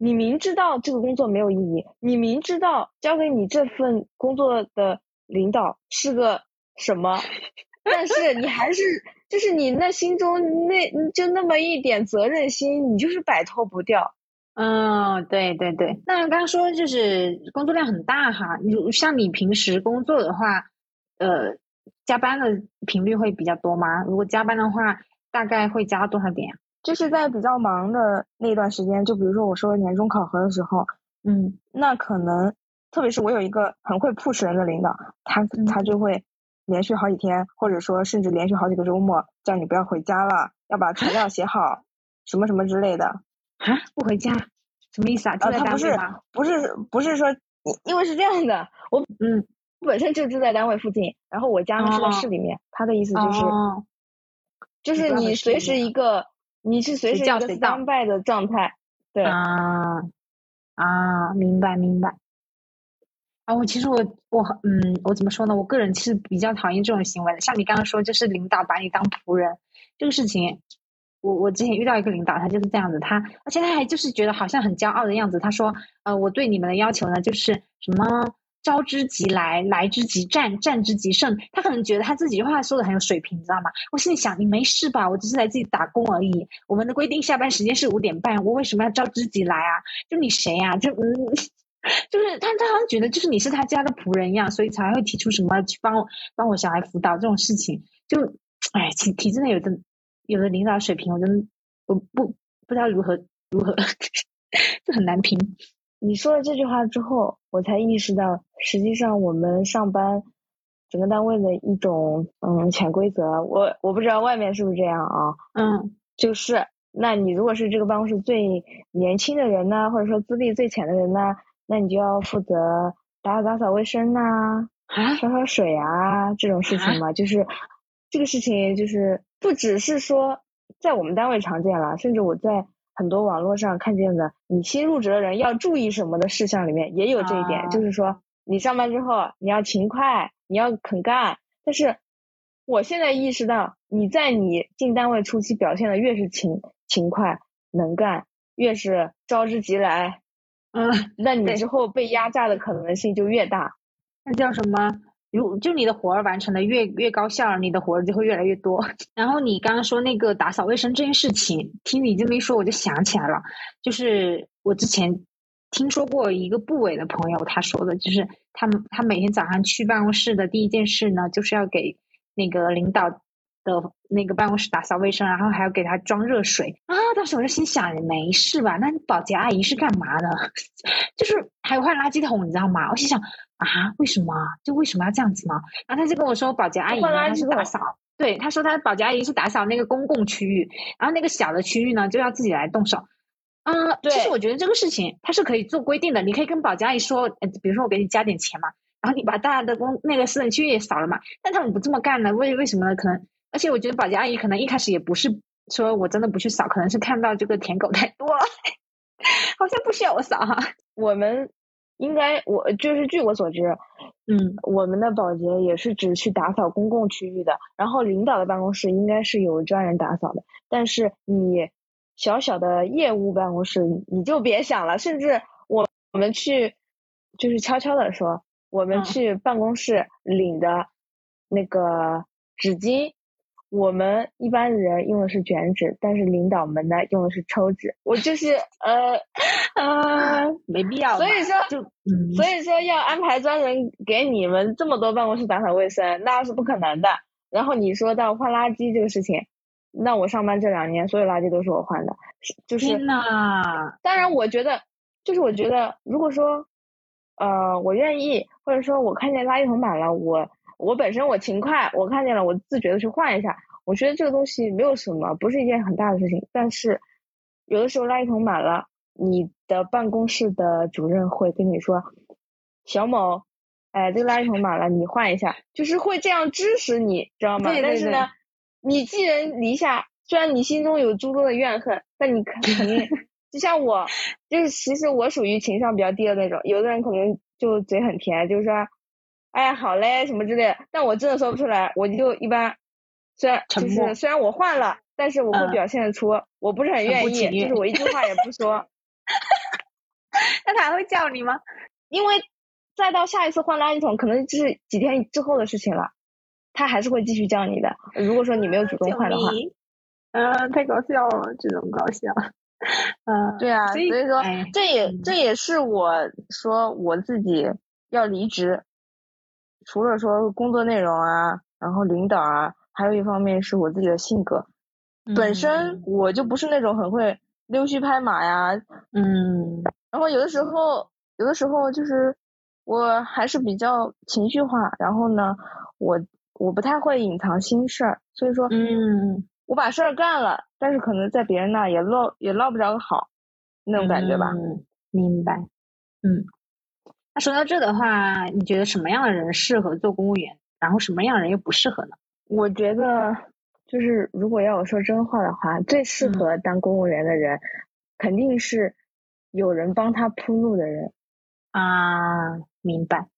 你明知道这个工作没有意义，你明知道交给你这份工作的领导是个什么？但是你还是，就是你那心中那就那么一点责任心，你就是摆脱不掉。嗯，对对对。那刚刚说就是工作量很大哈，你像你平时工作的话，呃，加班的频率会比较多吗？如果加班的话，大概会加多少点？就是在比较忙的那段时间，就比如说我说年终考核的时候，嗯，那可能特别是我有一个很会 push 人的领导，他他就会。连续好几天，或者说甚至连续好几个周末，叫你不要回家了，要把材料写好，什么什么之类的。啊，不回家，什么意思啊？啊，他不是，不是，不是说，因为是这样的，我嗯，本身就住在单位附近，然后我家呢是在市里面，他的意思就是，就是你随时一个，你是随时一个 standby 的状态，对啊啊，明白明白。啊，我其实我我嗯，我怎么说呢？我个人其实比较讨厌这种行为的。像你刚刚说，就是领导把你当仆人这个事情，我我之前遇到一个领导，他就是这样子，他而且他还就是觉得好像很骄傲的样子。他说，呃，我对你们的要求呢，就是什么招之即来，来之即战，战之即胜。他可能觉得他自己话说的很有水平，你知道吗？我心里想，你没事吧？我只是来自己打工而已。我们的规定下班时间是五点半，我为什么要招之即来啊？就你谁呀？就嗯。就是他，他好像觉得就是你是他家的仆人一样，所以才会提出什么去帮我帮我小孩辅导这种事情。就，哎，体体制内有的有的领导水平，我真的我不不知道如何如何，[LAUGHS] 就很难评。你说了这句话之后，我才意识到，实际上我们上班整个单位的一种嗯潜规则。我我不知道外面是不是这样啊？嗯，就是，那你如果是这个办公室最年轻的人呢，或者说资历最浅的人呢？那你就要负责打扫打扫卫生呐，烧烧水啊这种事情嘛，就是这个事情就是不只是说在我们单位常见了，甚至我在很多网络上看见的，你新入职的人要注意什么的事项里面也有这一点，就是说你上班之后你要勤快，你要肯干。但是我现在意识到，你在你进单位初期表现的越是勤勤快能干，越是招之即来。[LAUGHS] 嗯，那你之后被压榨的可能性就越大。那叫什么？如就你的活儿完成的越越高效，你的活儿就会越来越多。[LAUGHS] 然后你刚刚说那个打扫卫生这件事情，听你这么一说，我就想起来了，就是我之前听说过一个部委的朋友，他说的就是他们他每天早上去办公室的第一件事呢，就是要给那个领导的那个办公室打扫卫生，然后还要给他装热水啊。当时我就心想，没事吧？那保洁阿姨是干嘛的？[LAUGHS] 就是还有换垃圾桶，你知道吗？我心想啊，为什么？就为什么要这样子呢？然后他就跟我说，保洁阿姨呢是打扫，对，他说他保洁阿姨是打扫那个公共区域，然后那个小的区域呢就要自己来动手。嗯，其实我觉得这个事情它是可以做规定的，你可以跟保洁阿姨说，呃，比如说我给你加点钱嘛，然后你把大家的公那个私人区域也扫了嘛。但他们不这么干呢，为为什么呢？可能，而且我觉得保洁阿姨可能一开始也不是说我真的不去扫，可能是看到这个舔狗太多了，[LAUGHS] 好像不需要我扫哈。我们应该，我就是据我所知，嗯，我们的保洁也是只去打扫公共区域的，然后领导的办公室应该是有专人打扫的，但是你。小小的业务办公室，你就别想了。甚至我我们去，就是悄悄的说，我们去办公室领的那个纸巾，我们一般人用的是卷纸，但是领导们呢用的是抽纸。我就是呃呃，[LAUGHS] 没必要。所以说，就所以说要安排专人给你们这么多办公室打扫卫生，那是不可能的。然后你说到换垃圾这个事情。那我上班这两年，所有垃圾都是我换的，就是。天呐！当然，我觉得，就是我觉得，如果说，呃，我愿意，或者说我看见垃圾桶满了，我我本身我勤快，我看见了，我自觉的去换一下，我觉得这个东西没有什么，不是一件很大的事情。但是，有的时候垃圾桶满了，你的办公室的主任会跟你说，小某，哎，这个垃圾桶满了，你换一下，就是会这样支持你，知道吗？但是呢。你寄人篱下，虽然你心中有诸多的怨恨，但你肯肯 [LAUGHS] 定，就像我，就是其实我属于情商比较低的那种。有的人可能就嘴很甜，就是说，哎，好嘞，什么之类的。但我真的说不出来，我就一般，虽然就是虽然我换了，但是我会表现出我不是很愿意，就是我一句话也不说。[LAUGHS] 那他还会叫你吗？因为再到下一次换垃圾桶，可能就是几天之后的事情了。他还是会继续叫你的。如果说你没有主动换的话，嗯，太搞笑了，这种搞笑。嗯，对啊，所以说这也这也是我说我自己要离职，除了说工作内容啊，然后领导啊，还有一方面是我自己的性格，本身我就不是那种很会溜须拍马呀，嗯，然后有的时候有的时候就是我还是比较情绪化，然后呢，我。我不太会隐藏心事儿，所以说，嗯，我把事儿干了，但是可能在别人那也落也落不着个好，那种感觉吧。嗯明白，嗯。那说到这的话，你觉得什么样的人适合做公务员？然后什么样的人又不适合呢？我觉得，就是如果要我说真话的话，最适合当公务员的人，肯定是有人帮他铺路的人。啊，明白。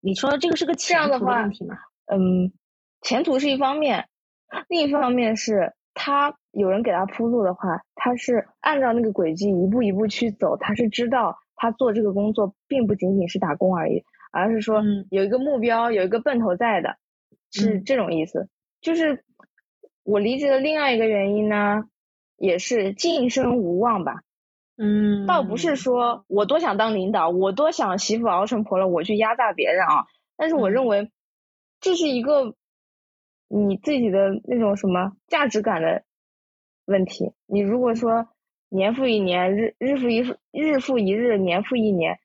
你说这个是个这样的问题吗？嗯，前途是一方面，另一方面是他有人给他铺路的话，他是按照那个轨迹一步一步去走，他是知道他做这个工作并不仅仅是打工而已，而是说有一个目标，有一个奔头在的，是这种意思。就是我离职的另外一个原因呢，也是晋升无望吧。嗯，倒不是说我多想当领导，我多想媳妇熬成婆了，我去压榨别人啊，但是我认为。这是一个你自己的那种什么价值感的问题。你如果说年复一年，日日复一日复一日，年复一年，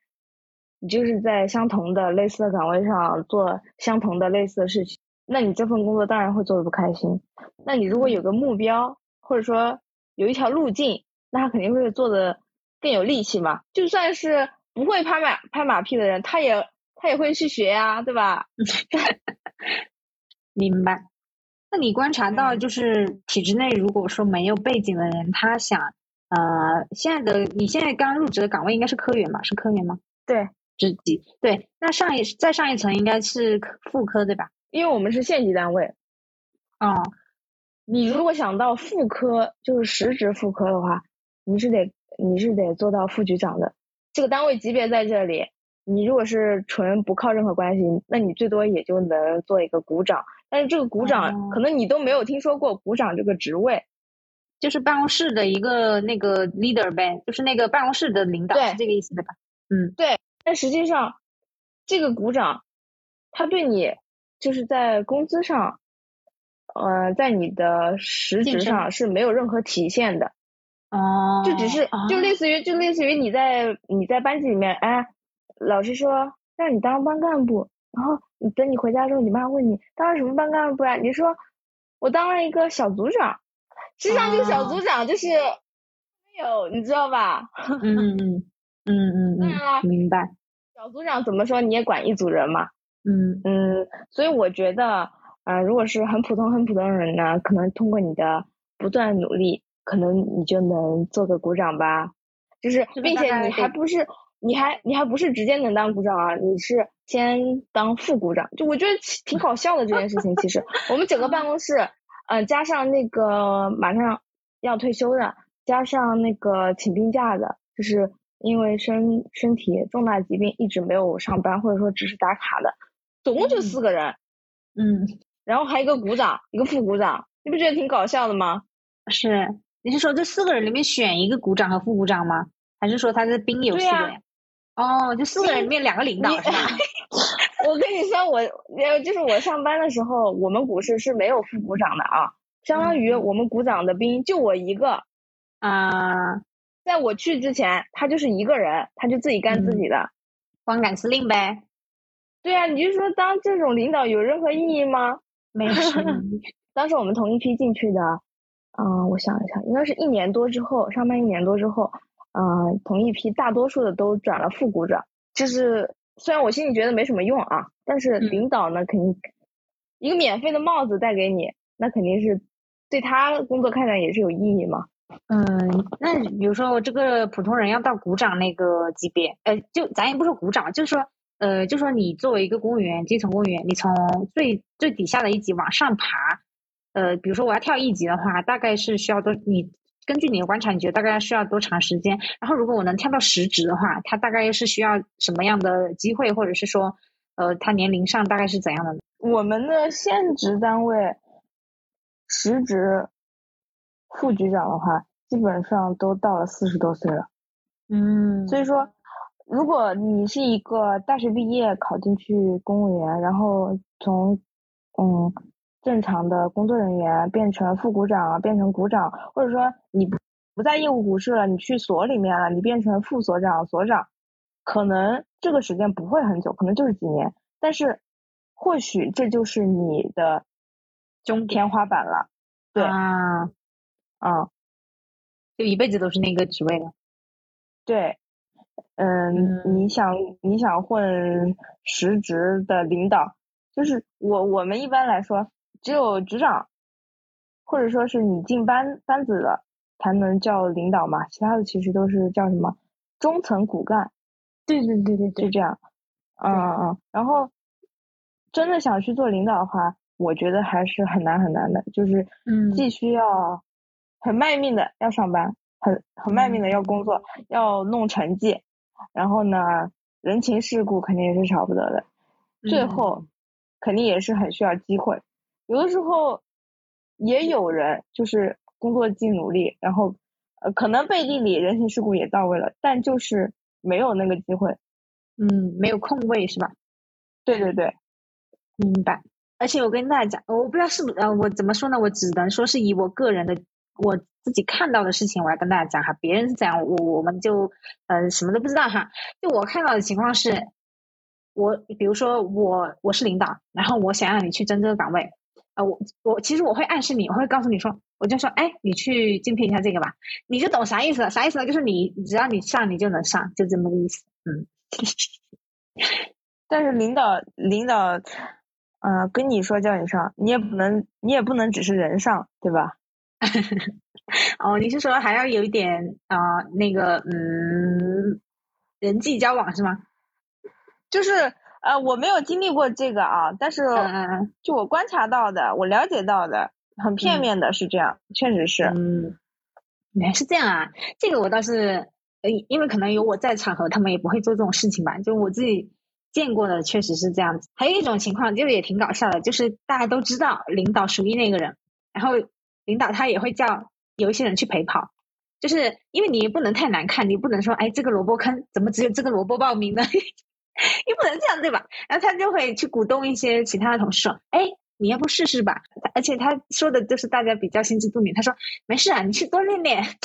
你就是在相同的类似的岗位上做相同的类似的事情，那你这份工作当然会做的不开心。那你如果有个目标，或者说有一条路径，那他肯定会做的更有力气嘛。就算是不会拍马拍马屁的人，他也。他也会去学呀，对吧？[LAUGHS] 明白。那你观察到，就是体制内如果说没有背景的人，他想呃，现在的你现在刚入职的岗位应该是科员吧？是科员吗？对，职级对。那上一再上一层应该是副科对吧？因为我们是县级单位。哦，你如果想到副科，就是实职副科的话，你是得你是得做到副局长的，这个单位级别在这里。你如果是纯不靠任何关系，那你最多也就能做一个股长，但是这个股长可能你都没有听说过股长这个职位，就是办公室的一个那个 leader 呗，就是那个办公室的领导，是这个意思对吧？嗯，对。但实际上，这个股长他对你就是在工资上，呃，在你的实质上是没有任何体现的。哦。就只是就类似于就类似于你在你在班级里面，哎，老师说让你当班干部，然后等你回家之后，你妈问你当了什么班干部啊？你说我当了一个小组长。实际上，这个小组长就是没有，你知道吧？[LAUGHS] 嗯嗯嗯嗯嗯，明白。小组长怎么说你也管一组人嘛？嗯嗯，所以我觉得，啊，如果是很普通很普通的人呢，可能通过你的不断努力，可能你就能做个股长吧。就是，并且你还不是，你还你还不是直接能当股长啊，你是先当副股长。就我觉得挺搞笑的这件事情，其实我们整个办公室。呃，加上那个马上要退休的，加上那个请病假的，就是因为身身体重大疾病一直没有上班，或者说只是打卡的，总共就四个人。嗯，然后还有一个股长，一个副股长，你不觉得挺搞笑的吗？是，你是说这四个人里面选一个股长和副股长吗？还是说他的兵有四个人？哦，就四个人里面两个领导是吧？[LAUGHS] 我跟你说，我呃，就是我上班的时候，我们股市是没有副股长的啊，相当于我们股长的兵就我一个啊。在我去之前，他就是一个人，他就自己干自己的，光杆司令呗。对啊，你就说当这种领导有任何意义吗？没有。[LAUGHS] 当时我们同一批进去的，嗯，我想一下，应该是一年多之后，上班一年多之后，嗯，同一批大多数的都转了副股长，就是。虽然我心里觉得没什么用啊，但是领导呢，肯定一个免费的帽子戴给你，那肯定是对他工作看展也是有意义嘛。嗯，那比如说我这个普通人要到股长那个级别，呃，就咱也不说股长，就是说，呃，就说你作为一个公务员，基层公务员，你从最最底下的一级往上爬，呃，比如说我要跳一级的话，大概是需要多你。根据你的观察，你觉得大概需要多长时间？然后，如果我能跳到实职的话，他大概是需要什么样的机会，或者是说，呃，他年龄上大概是怎样的？我们的现职单位，实职副局长的话，基本上都到了四十多岁了。嗯。所以说，如果你是一个大学毕业考进去公务员，然后从，嗯。正常的工作人员变成副股长，变成股长，或者说你不不在业务股市了，你去所里面了，你变成副所长、所长，可能这个时间不会很久，可能就是几年，但是或许这就是你的中天花板了。对啊，嗯，就一辈子都是那个职位了。对，嗯，你想你想混实职的领导，就是我我们一般来说。只有局长，或者说是你进班班子了，才能叫领导嘛。其他的其实都是叫什么中层骨干。对对对对对，就这样。嗯嗯嗯。然后，真的想去做领导的话，我觉得还是很难很难的。就是嗯，既需要很卖命的要上班，很很卖命的要工作，要弄成绩，然后呢，人情世故肯定也是少不得的。最后，肯定也是很需要机会。有的时候也有人就是工作既努力，然后呃可能背地里人情世故也到位了，但就是没有那个机会，嗯，没有空位是吧？对对对，明白。而且我跟大家讲，我不知道是不呃我怎么说呢？我只能说是以我个人的我自己看到的事情，我来跟大家讲哈。别人是怎样，我我们就呃什么都不知道哈。就我看到的情况是，我比如说我我是领导，然后我想让你去争这个岗位。啊，我我其实我会暗示你，我会告诉你说，我就说，哎，你去竞聘一下这个吧，你就懂啥意思了？啥意思呢？就是你只要你上，你就能上，就这么个意思。嗯。[LAUGHS] 但是领导领导，呃，跟你说叫你上，你也不能你也不能只是人上，对吧？[LAUGHS] 哦，你是说还要有一点啊，那个嗯，人际交往是吗？就是。呃，我没有经历过这个啊，但是就我观察到的，我了解到的，很片面的是这样，确实是。嗯，原来是这样啊，这个我倒是，呃，因为可能有我在场合，他们也不会做这种事情吧。就我自己见过的，确实是这样子。还有一种情况，就是也挺搞笑的，就是大家都知道领导属于那个人，然后领导他也会叫有一些人去陪跑，就是因为你不能太难看，你不能说哎这个萝卜坑怎么只有这个萝卜报名呢？[LAUGHS] [LAUGHS] 你不能这样对吧？然后他就会去鼓动一些其他的同事说，哎，你要不试试吧？而且他说的就是大家比较心知肚明，他说没事啊，你去多练练，[LAUGHS]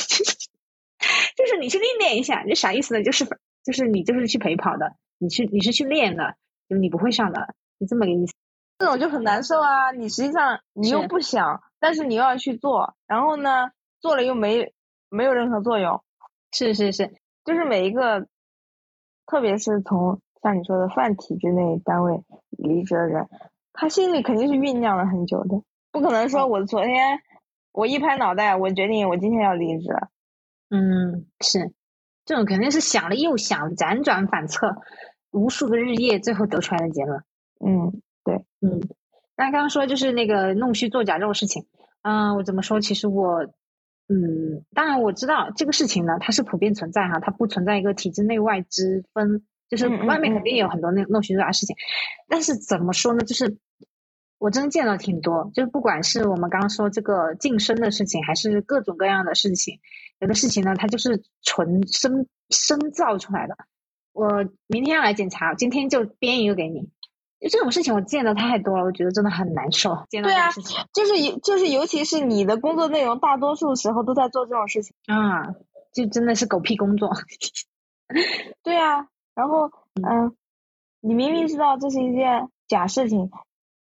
就是你去练练一下，这啥意思呢？就是就是你就是去陪跑的，你去你是去练的，就你不会上的，就这么个意思。这种就很难受啊！你实际上你又不想，但是你又要去做，然后呢，做了又没没有任何作用。是是是，就是每一个，特别是从像你说的泛体制内单位离职的人，他心里肯定是酝酿了很久的，不可能说我昨天我一拍脑袋，我决定我今天要离职。嗯，是，这种肯定是想了又想，辗转反侧，无数个日夜，最后得出来的结论。嗯。对，嗯，那刚刚说就是那个弄虚作假这种事情，嗯，我怎么说？其实我，嗯，当然我知道这个事情呢，它是普遍存在哈，它不存在一个体制内外之分，就是外面肯定有很多那弄虚作假事情，但是怎么说呢？就是我真见了挺多，就是不管是我们刚刚说这个晋升的事情，还是各种各样的事情，有的事情呢，它就是纯生生造出来的。我明天要来检查，今天就编一个给你。就这种事情我见的太多了，我觉得真的很难受。对啊，就是尤就是尤其是你的工作内容，大多数时候都在做这种事情啊，就真的是狗屁工作。[LAUGHS] 对啊，然后嗯，你明明知道这是一件假事情，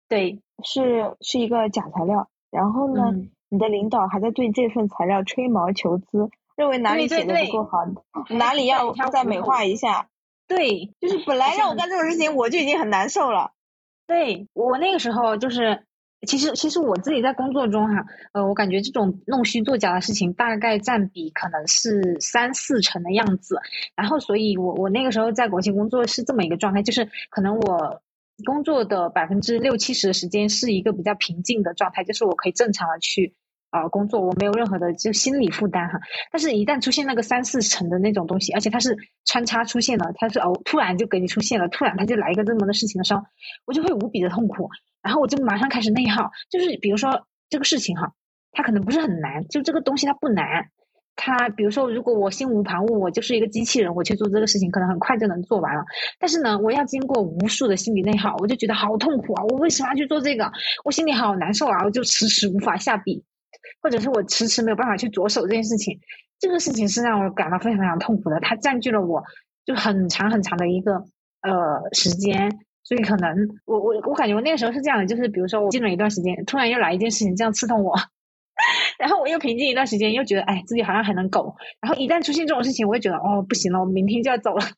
对，是是一个假材料，然后呢，你的领导还在对这份材料吹毛求疵，认为哪里写的不够好，哪里要再美化一下。对，就是本来让我干这种事情，我就已经很难受了。对我那个时候，就是其实其实我自己在工作中哈，呃，我感觉这种弄虚作假的事情大概占比可能是三四成的样子。然后，所以我我那个时候在国企工作是这么一个状态，就是可能我工作的百分之六七十的时间是一个比较平静的状态，就是我可以正常的去。啊，工作我没有任何的就心理负担哈，但是一旦出现那个三四成的那种东西，而且它是穿插出现了，它是哦突然就给你出现了，突然它就来一个这么的事情的时候，我就会无比的痛苦，然后我就马上开始内耗，就是比如说这个事情哈，它可能不是很难，就这个东西它不难，它比如说如果我心无旁骛，我就是一个机器人，我去做这个事情可能很快就能做完了，但是呢，我要经过无数的心理内耗，我就觉得好痛苦啊，我为什么要去做这个？我心里好难受啊，我就迟迟无法下笔。或者是我迟迟没有办法去着手这件事情，这个事情是让我感到非常非常痛苦的，它占据了我就很长很长的一个呃时间，所以可能我我我感觉我那个时候是这样的，就是比如说我静了一段时间，突然又来一件事情这样刺痛我，[LAUGHS] 然后我又平静一段时间，又觉得哎自己好像还能苟，然后一旦出现这种事情，我就觉得哦不行了，我明天就要走了。[LAUGHS]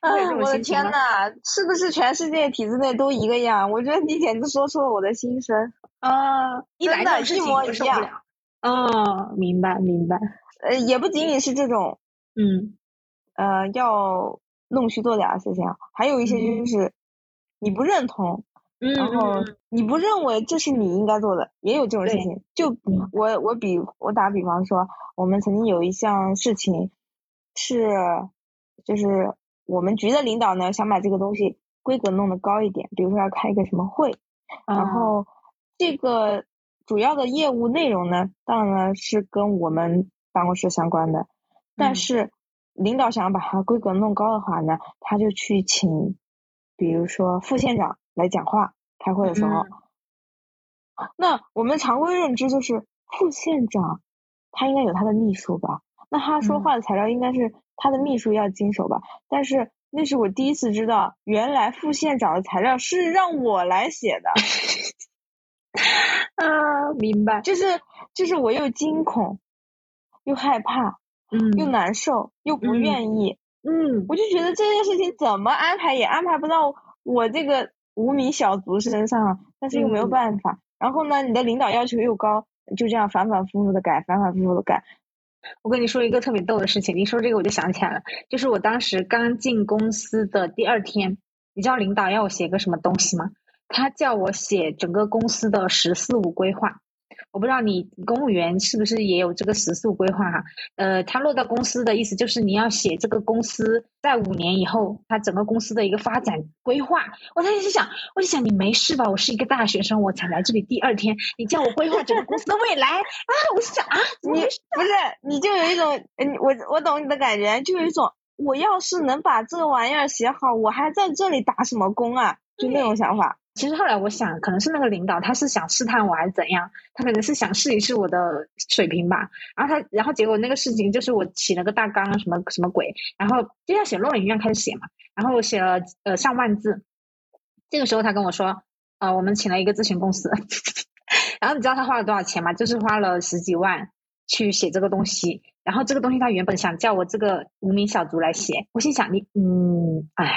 啊，我的天呐，是不是全世界体制内都一个样？我觉得你简直说出了我的心声。啊，真的，一模一样。哦，明白明白。呃，也不仅仅是这种，嗯，呃，要弄虚作假的事情，还有一些就是你不认同，然后你不认为这是你应该做的，也有这种事情。就我我比我打比方说，我们曾经有一项事情是，就是我们局的领导呢想把这个东西规格弄得高一点，比如说要开一个什么会，然后。这个主要的业务内容呢，当然是跟我们办公室相关的。但是领导想要把它规格弄高的话呢，他就去请，比如说副县长来讲话，开会的时候。那我们常规认知就是副县长他应该有他的秘书吧？那他说话的材料应该是他的秘书要经手吧？但是那是我第一次知道，原来副县长的材料是让我来写的。啊，明白，就是就是我又惊恐，又害怕，嗯，又难受，又不愿意，嗯，我就觉得这件事情怎么安排也安排不到我这个无名小卒身上，但是又没有办法。然后呢，你的领导要求又高，就这样反反复复的改，反反复复的改。我跟你说一个特别逗的事情，你说这个我就想起来了，就是我当时刚进公司的第二天，你知道领导要我写个什么东西吗？他叫我写整个公司的“十四五”规划，我不知道你公务员是不是也有这个十四五规划哈？呃，他落到公司的意思就是你要写这个公司在五年以后，他整个公司的一个发展规划。我当时就想，我就想你没事吧？我是一个大学生，我才来这里第二天，你叫我规划整个公司的未来啊？我想啊，你不是你就有一种，嗯，我我懂你的感觉，就有一种我要是能把这个玩意儿写好，我还在这里打什么工啊？就那种想法。其实后来我想，可能是那个领导他是想试探我还是怎样，他可能是想试一试我的水平吧。然后他，然后结果那个事情就是我起了个大纲什么什么鬼，然后就像写论文一样开始写嘛。然后我写了呃上万字，这个时候他跟我说，呃，我们请了一个咨询公司，[LAUGHS] 然后你知道他花了多少钱吗？就是花了十几万去写这个东西。然后这个东西他原本想叫我这个无名小卒来写，我心想你嗯，唉。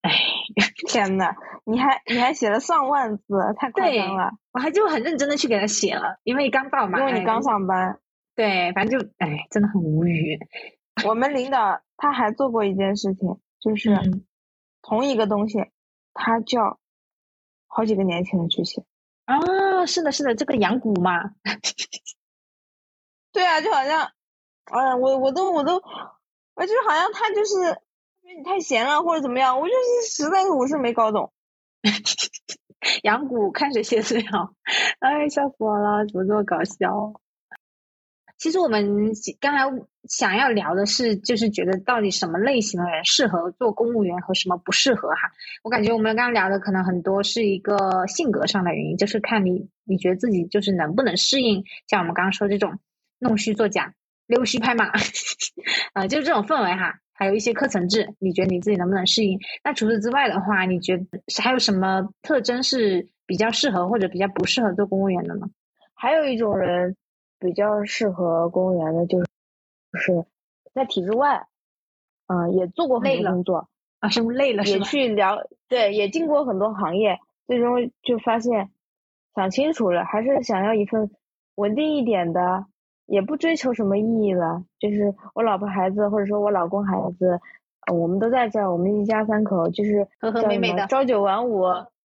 哎，[LAUGHS] 天呐，你还你还写了上万字，太夸张了！我还就很认真的去给他写了，因为刚到嘛，因为你刚上班。对，反正就哎，真的很无语。[LAUGHS] 我们领导他还做过一件事情，就是同一个东西，他叫好几个年轻人去写。啊，是的，是的，这个养蛊嘛。[LAUGHS] 对啊，就好像，哎，我我都我都，我就好像他就是。你太闲了，或者怎么样？我就是实在是我是没搞懂。[LAUGHS] 养蛊看谁写最好，哎，笑死我了，怎么这么搞笑？其实我们刚才想要聊的是，就是觉得到底什么类型的人适合做公务员和什么不适合哈。我感觉我们刚刚聊的可能很多是一个性格上的原因，就是看你你觉得自己就是能不能适应，像我们刚刚说这种弄虚作假、溜须拍马，[LAUGHS] 呃，就是这种氛围哈。还有一些课程制，你觉得你自己能不能适应？那除此之外的话，你觉得还有什么特征是比较适合或者比较不适合做公务员的呢？还有一种人比较适合公务员的，就是是在体制外，嗯，也做过很多工作啊，是不是累了？也去聊，对，也进过很多行业，最终就发现想清楚了，还是想要一份稳定一点的。也不追求什么意义了，就是我老婆孩子，或者说我老公孩子，我们都在这儿，我们一家三口就是和和美美的，朝九晚五。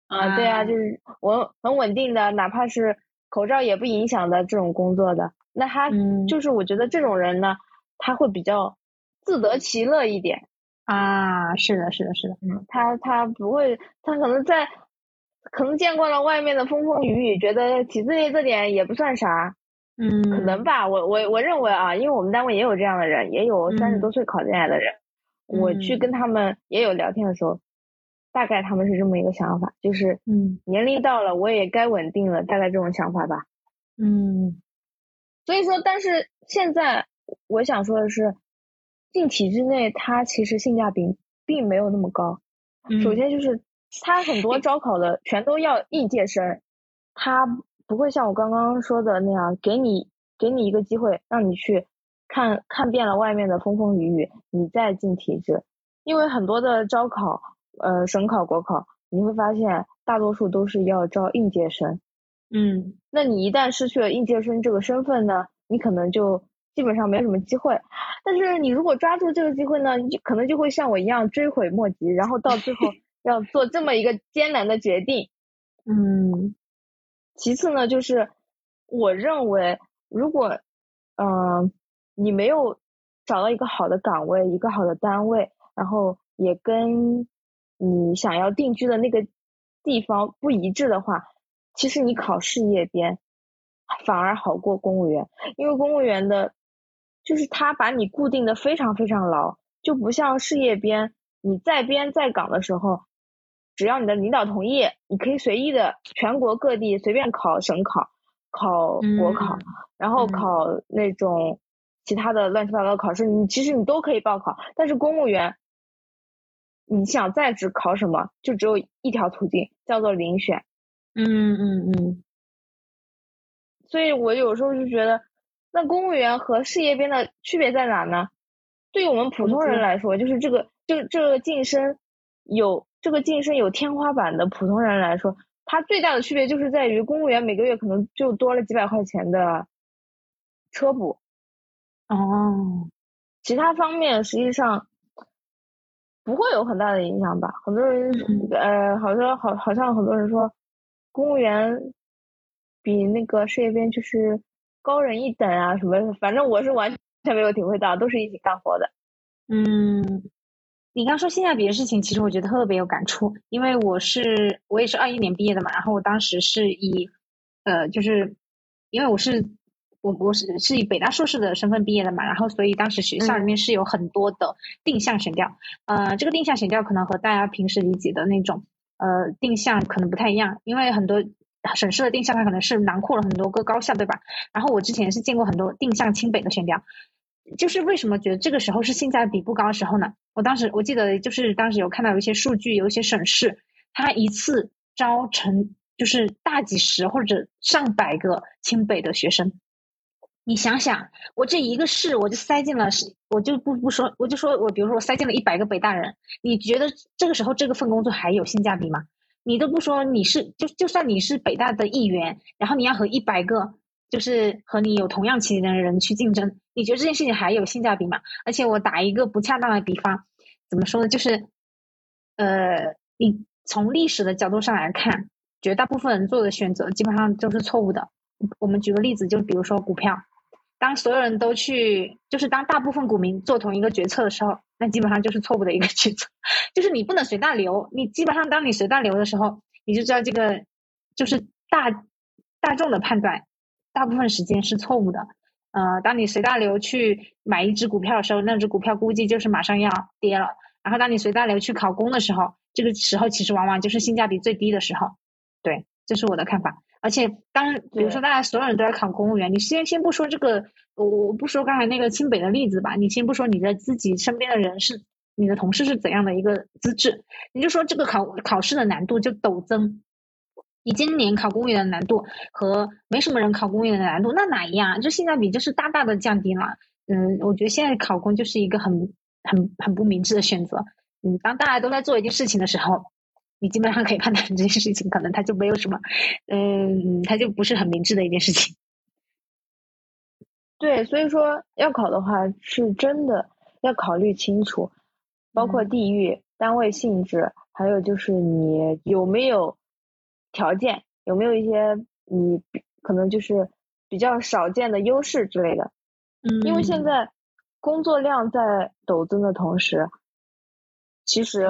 啊，对啊，就。是我很稳定的，哪怕是口罩也不影响的这种工作的，那他就是我觉得这种人呢，他会比较自得其乐一点。啊，是的，是的，是的，嗯，他他不会，他可能在可能见惯了外面的风风雨雨，觉得体制内这点也不算啥。嗯，可能吧，我我我认为啊，因为我们单位也有这样的人，也有三十多岁考进来的人，我去跟他们也有聊天的时候，大概他们是这么一个想法，就是嗯，年龄到了，我也该稳定了，大概这种想法吧。嗯，所以说，但是现在我想说的是，进体制内，它其实性价比并没有那么高。首先就是它很多招考的全都要应届生，他。不会像我刚刚说的那样，给你给你一个机会，让你去看看遍了外面的风风雨雨，你再进体制。因为很多的招考，呃，省考、国考，你会发现大多数都是要招应届生。嗯，那你一旦失去了应届生这个身份呢，你可能就基本上没什么机会。但是你如果抓住这个机会呢，就可能就会像我一样追悔莫及，然后到最后 [LAUGHS] 要做这么一个艰难的决定。嗯。其次呢，就是我认为，如果嗯你没有找到一个好的岗位、一个好的单位，然后也跟你想要定居的那个地方不一致的话，其实你考事业编反而好过公务员，因为公务员的，就是他把你固定的非常非常牢，就不像事业编，你在编在岗的时候。只要你的领导同意，你可以随意的全国各地随便考省考、考国考，然后考那种其他的乱七八糟的考试，你其实你都可以报考。但是公务员，你想在职考什么，就只有一条途径，叫做遴选。嗯嗯嗯。所以我有时候就觉得，那公务员和事业编的区别在哪呢？对于我们普通人来说，就是这个，就这个晋升有。这个晋升有天花板的普通人来说，它最大的区别就是在于公务员每个月可能就多了几百块钱的车补，哦，其他方面实际上不会有很大的影响吧？很多人呃，好像好好像很多人说公务员比那个事业编就是高人一等啊什么，反正我是完全没有体会到，都是一起干活的。嗯，你刚说性价比的事情，其实我觉得特别有感触，因为我是我也是二一年毕业的嘛，然后我当时是以呃，就是因为我是我我是是以北大硕士的身份毕业的嘛，然后所以当时学校里面是有很多的定向选调，呃，这个定向选调可能和大家平时理解的那种呃定向可能不太一样，因为很多省市的定向它可能是囊括了很多个高校，对吧？然后我之前是见过很多定向清北的选调。就是为什么觉得这个时候是性价比不高的时候呢？我当时我记得就是当时有看到有一些数据，有一些省市，它一次招成就是大几十或者上百个清北的学生。你想想，我这一个市我就塞进了，我就不不说，我就说我比如说我塞进了一百个北大人，你觉得这个时候这个份工作还有性价比吗？你都不说你是就就算你是北大的一员，然后你要和一百个。就是和你有同样起点的人去竞争，你觉得这件事情还有性价比吗？而且我打一个不恰当的比方，怎么说呢？就是，呃，你从历史的角度上来看，绝大部分人做的选择基本上都是错误的。我们举个例子，就比如说股票，当所有人都去，就是当大部分股民做同一个决策的时候，那基本上就是错误的一个决策。就是你不能随大流，你基本上当你随大流的时候，你就知道这个就是大大众的判断。大部分时间是错误的，呃，当你随大流去买一只股票的时候，那只股票估计就是马上要跌了。然后当你随大流去考公的时候，这个时候其实往往就是性价比最低的时候。对，这是我的看法。而且当比如说大家所有人都在考公务员，你先先不说这个，我我不说刚才那个清北的例子吧，你先不说你的自己身边的人是你的同事是怎样的一个资质，你就说这个考考试的难度就陡增。你今年考公务员的难度和没什么人考公务员的难度，那哪一样？就性价比就是大大的降低了。嗯，我觉得现在考公就是一个很很很不明智的选择。嗯，当大家都在做一件事情的时候，你基本上可以判断这件事情可能它就没有什么，嗯，它就不是很明智的一件事情。对，所以说要考的话，是真的要考虑清楚，包括地域、单位性质，还有就是你有没有。条件有没有一些你可能就是比较少见的优势之类的？嗯，因为现在工作量在陡增的同时，其实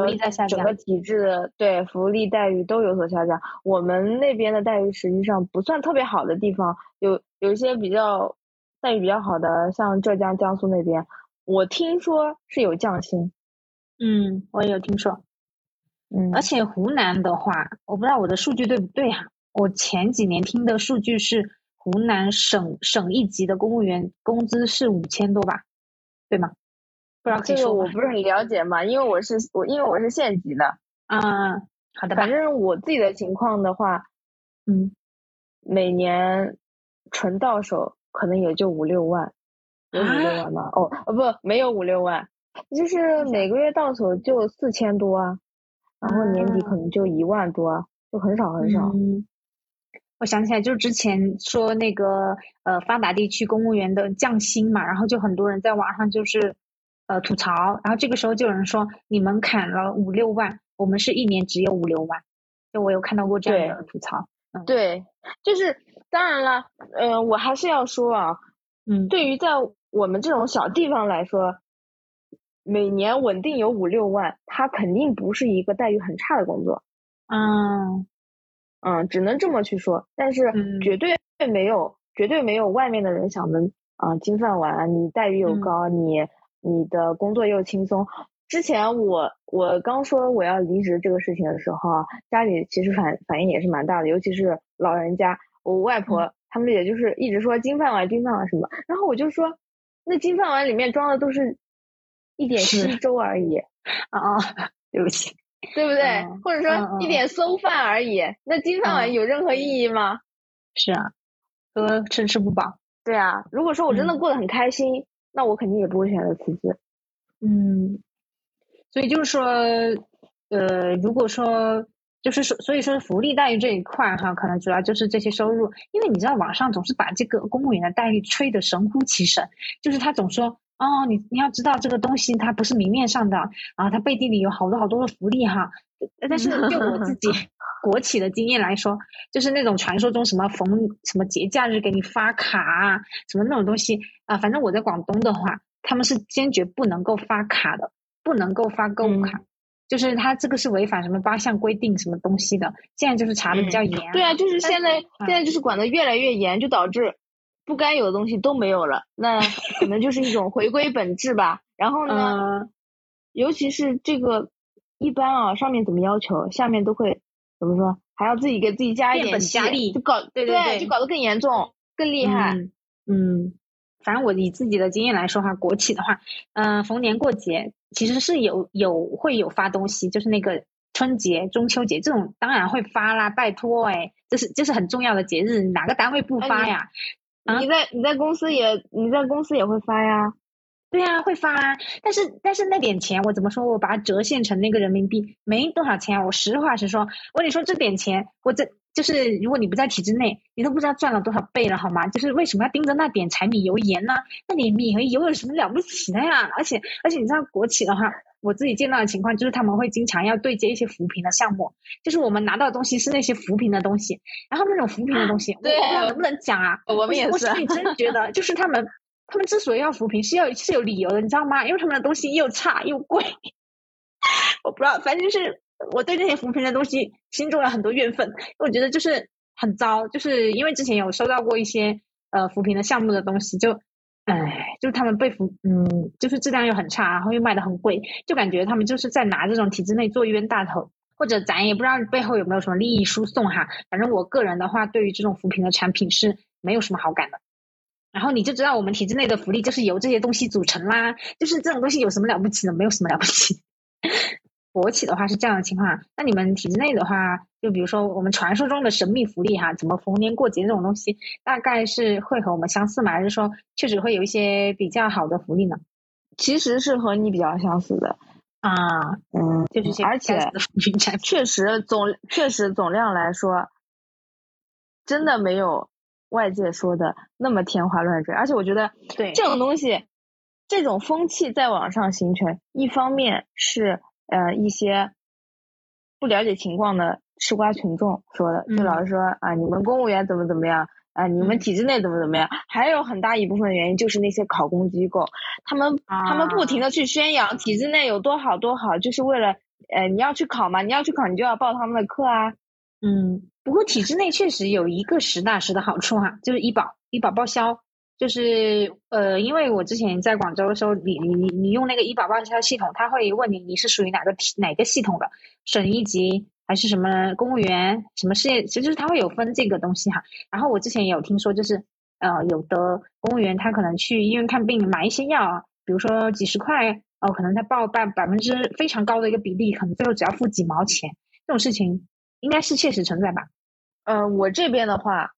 整个体制对福利待遇都有所下降。我们那边的待遇实际上不算特别好的地方，有有一些比较待遇比较好的，像浙江、江苏那边，我听说是有降薪。嗯，我也有听说。嗯，而且湖南的话，我不知道我的数据对不对哈。我前几年听的数据是，湖南省省一级的公务员工资是五千多吧，对吗？不知道这个我不是很了解嘛，因为我是我因为我是县级的。嗯，好的。反正我自己的情况的话，嗯，每年纯到手可能也就五六万，有五六万吗？哦哦不，没有五六万，就是每个月到手就四千多啊。然后年底可能就一万多，就很少很少。嗯，我想起来，就是之前说那个呃发达地区公务员的降薪嘛，然后就很多人在网上就是呃吐槽，然后这个时候就有人说你们砍了五六万，我们是一年只有五六万，就我有看到过这样的吐槽。嗯，对，就是当然了，呃，我还是要说啊，嗯，对于在我们这种小地方来说。每年稳定有五六万，他肯定不是一个待遇很差的工作。嗯嗯，只能这么去说，但是绝对没有，绝对没有外面的人想的啊金饭碗，你待遇又高，你你的工作又轻松。之前我我刚说我要离职这个事情的时候啊，家里其实反反应也是蛮大的，尤其是老人家，我外婆他们也就是一直说金饭碗金饭碗什么，然后我就说那金饭碗里面装的都是。一点稀粥而已，啊，[LAUGHS] 对不起，对不对？或者说一点馊饭而已，那金饭碗有任何意义吗？是啊，呃，吃吃不饱。对啊，如果说我真的过得很开心，那我肯定也不会选择辞职。嗯，所以就是说，呃，如果说就是说，所以说福利待遇这一块哈，可能主要就是这些收入，因为你知道网上总是把这个公务员的待遇吹得神乎其神，就是他总说。哦，你你要知道这个东西它不是明面上的啊，它背地里有好多好多的福利哈。但是就我自己，[LAUGHS] 国企的经验来说，就是那种传说中什么逢什么节假日给你发卡啊，什么那种东西啊，反正我在广东的话，他们是坚决不能够发卡的，不能够发购物卡，就是他这个是违反什么八项规定什么东西的，现在就是查的比较严。对啊，就是现在现在就是管的越来越严，就导致不该有的东西都没有了，那可能就是一种回归本质吧。然后呢，尤其是这个。一般啊，上面怎么要求，下面都会怎么说？还要自己给自己加一点加力，就搞对对对，就搞得更严重、更厉害。嗯，反正我以自己的经验来说哈，国企的话，嗯，逢年过节其实是有有会有发东西，就是那个春节、中秋节这种，当然会发啦。拜托哎，这是这是很重要的节日，哪个单位不发呀？你在你在公司也你在公司也会发呀？对呀，会发啊，但是但是那点钱我怎么说？我把它折现成那个人民币，没多少钱啊。我实话实说，我跟你说这点钱，我这就是如果你不在体制内，你都不知道赚了多少倍了，好吗？就是为什么要盯着那点柴米油盐呢？那你米和油有什么了不起的呀？而且而且你知道国企的话，我自己见到的情况就是他们会经常要对接一些扶贫的项目，就是我们拿到的东西是那些扶贫的东西，然后那种扶贫的东西，我不知道能不能讲啊？我们也是，我心里真觉得就是他们。他们之所以要扶贫，是要是有理由的，你知道吗？因为他们的东西又差又贵，[LAUGHS] 我不知道，反正就是我对这些扶贫的东西心中有很多怨愤，我觉得就是很糟，就是因为之前有收到过一些呃扶贫的项目的东西，就唉，就是他们被扶，嗯，就是质量又很差，然后又卖的很贵，就感觉他们就是在拿这种体制内做冤大头，或者咱也不知道背后有没有什么利益输送哈。反正我个人的话，对于这种扶贫的产品是没有什么好感的。然后你就知道我们体制内的福利就是由这些东西组成啦，就是这种东西有什么了不起的？没有什么了不起。国企的话是这样的情况，那你们体制内的话，就比如说我们传说中的神秘福利哈，怎么逢年过节这种东西，大概是会和我们相似吗？还是说确实会有一些比较好的福利呢？其实是和你比较相似的啊，嗯，就是而且 [LAUGHS] 确实总确实总量来说，真的没有。外界说的那么天花乱坠，而且我觉得，对这种东西，这种风气在网上形成，一方面是呃一些不了解情况的吃瓜群众说的，就老是说啊你们公务员怎么怎么样啊你们体制内怎么怎么样，还有很大一部分原因就是那些考公机构，他们他们不停的去宣扬体制内有多好多好，就是为了呃你要去考嘛，你要去考你就要报他们的课啊。嗯，不过体制内确实有一个实打实的好处哈，就是医保，医保报销，就是呃，因为我之前在广州的时候，你你你你用那个医保报销系统，他会问你你是属于哪个哪个系统的，省一级还是什么公务员，什么事业，其实就是他会有分这个东西哈。然后我之前也有听说，就是呃，有的公务员他可能去医院看病买一些药，比如说几十块，哦，可能他报百百分之非常高的一个比例，可能最后只要付几毛钱，这种事情。应该是切实存在吧，嗯，我这边的话，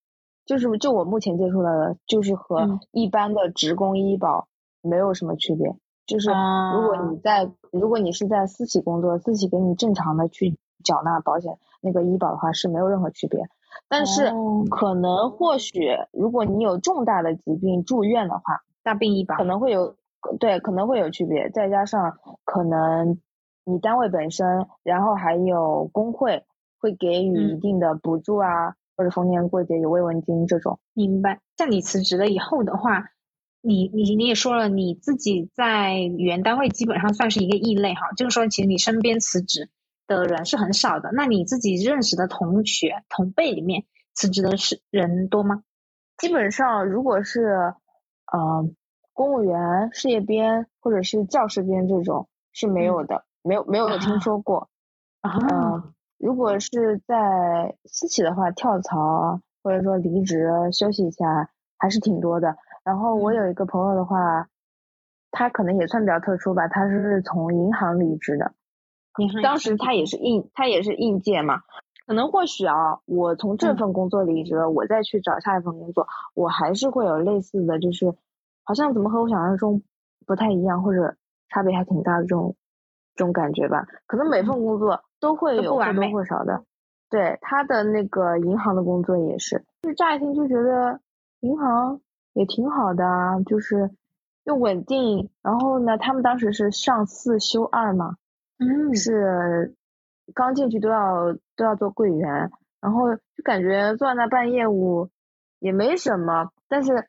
就是就我目前接触到的，就是和一般的职工医保没有什么区别。就是如果你在，如果你是在私企工作，私企给你正常的去缴纳保险那个医保的话，是没有任何区别。但是可能或许，如果你有重大的疾病住院的话，大病医保可能会有，对，可能会有区别。再加上可能你单位本身，然后还有工会。会给予一定的补助啊，或者逢年过节有慰问金这种。明白。像你辞职了以后的话，你你你也说了，你自己在原单位基本上算是一个异类哈，就是说其实你身边辞职的人是很少的。那你自己认识的同学同辈里面辞职的是人多吗？基本上如果是呃公务员、事业编或者是教师编这种是没有的，没有没有听说过。啊。如果是在私企的话，跳槽或者说离职休息一下还是挺多的。然后我有一个朋友的话，他可能也算比较特殊吧，他是从银行离职的。当时他也是应他也是应届嘛，可能或许啊，我从这份工作离职了，我再去找下一份工作，我还是会有类似的，就是好像怎么和我想象中不太一样，或者差别还挺大的这种这种感觉吧。可能每份工作。都会有或多或少的，对他的那个银行的工作也是，就是乍一听就觉得银行也挺好的啊，就是又稳定，然后呢，他们当时是上四休二嘛，嗯，是刚进去都要都要做柜员，然后就感觉坐在那办业务也没什么，但是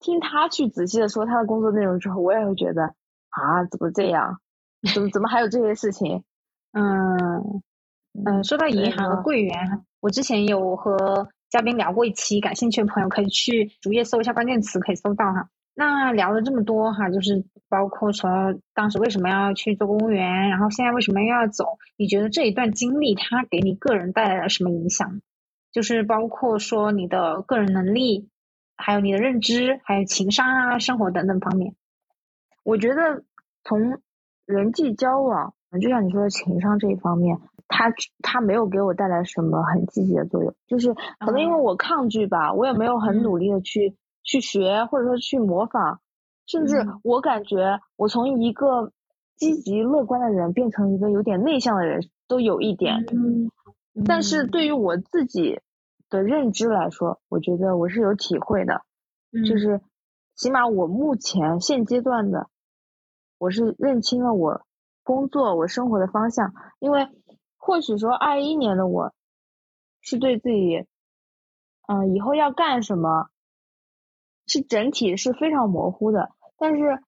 听他去仔细的说他的工作内容之后，我也会觉得啊，怎么这样？怎么怎么还有这些事情？嗯嗯，说到银行和柜员，我之前有和嘉宾聊过一期，感兴趣的朋友可以去主页搜一下关键词，可以搜到哈。那聊了这么多哈，就是包括说当时为什么要去做公务员，然后现在为什么又要走？你觉得这一段经历它给你个人带来了什么影响？就是包括说你的个人能力，还有你的认知，还有情商啊、生活等等方面。我觉得从人际交往，就像你说的情商这一方面，他他没有给我带来什么很积极的作用，就是可能因为我抗拒吧，我也没有很努力的去。去学，或者说去模仿，甚至我感觉我从一个积极乐观的人变成一个有点内向的人，都有一点。嗯。但是对于我自己的认知来说，我觉得我是有体会的。嗯。就是起码我目前现阶段的，我是认清了我工作、我生活的方向。因为或许说二一年的我，是对自己，嗯，以后要干什么。是整体是非常模糊的，但是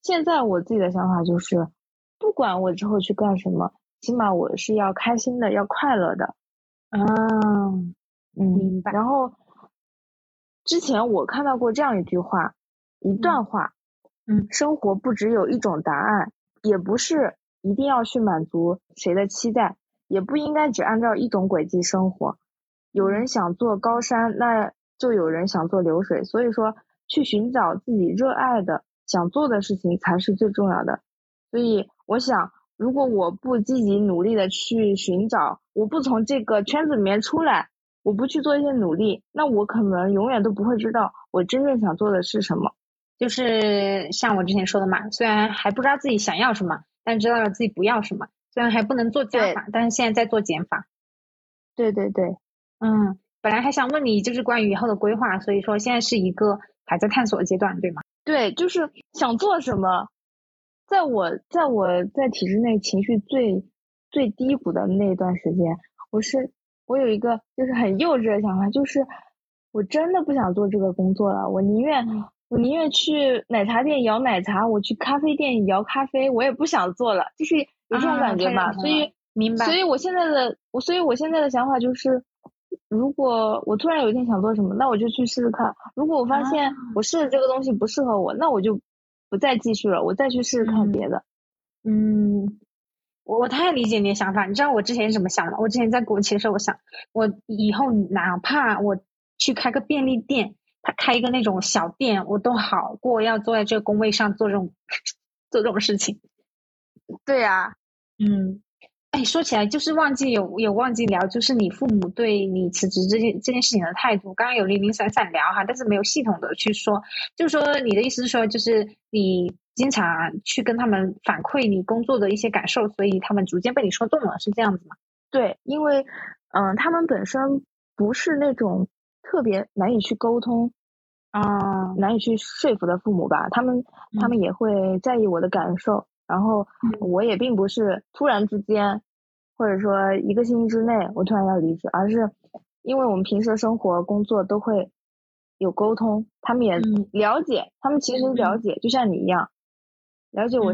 现在我自己的想法就是，不管我之后去干什么，起码我是要开心的，要快乐的。啊，嗯，明白。然后之前我看到过这样一句话，一段话，嗯，生活不只有一种答案，也不是一定要去满足谁的期待，也不应该只按照一种轨迹生活。有人想做高山，那。就有人想做流水，所以说去寻找自己热爱的、想做的事情才是最重要的。所以我想，如果我不积极努力的去寻找，我不从这个圈子里面出来，我不去做一些努力，那我可能永远都不会知道我真正想做的是什么。就是像我之前说的嘛，虽然还不知道自己想要什么，但知道了自己不要什么。虽然还不能做加法，但是现在在做减法。对对对，嗯。本来还想问你，就是关于以后的规划，所以说现在是一个还在探索阶段，对吗？对，就是想做什么。在我在我在体制内情绪最最低谷的那段时间，我是我有一个就是很幼稚的想法，就是我真的不想做这个工作了，我宁愿我宁愿去奶茶店摇奶茶，我去咖啡店摇咖啡，我也不想做了，就是有这种感觉嘛。所以明白。所以我现在的我，所以我现在的想法就是。如果我突然有一天想做什么，那我就去试试看。如果我发现我试的这个东西不适合我，那我就不再继续了，我再去试试看别的。嗯，我我太理解你的想法。你知道我之前是怎么想的？我之前在国企的时候，我想我以后哪怕我去开个便利店，他开一个那种小店，我都好过要坐在这个工位上做这种 [LAUGHS] 做这种事情。对呀，嗯。哎，说起来就是忘记有有忘记聊，就是你父母对你辞职这件这件事情的态度。刚刚有零零散散聊哈，但是没有系统的去说。就是说你的意思是说，就是你经常去跟他们反馈你工作的一些感受，所以他们逐渐被你说动了，是这样子吗？对，因为嗯，他们本身不是那种特别难以去沟通啊，难以去说服的父母吧，他们他们也会在意我的感受。然后我也并不是突然之间，或者说一个星期之内我突然要离职，而是因为我们平时的生活工作都会有沟通，他们也了解，他们其实了解，就像你一样，了解我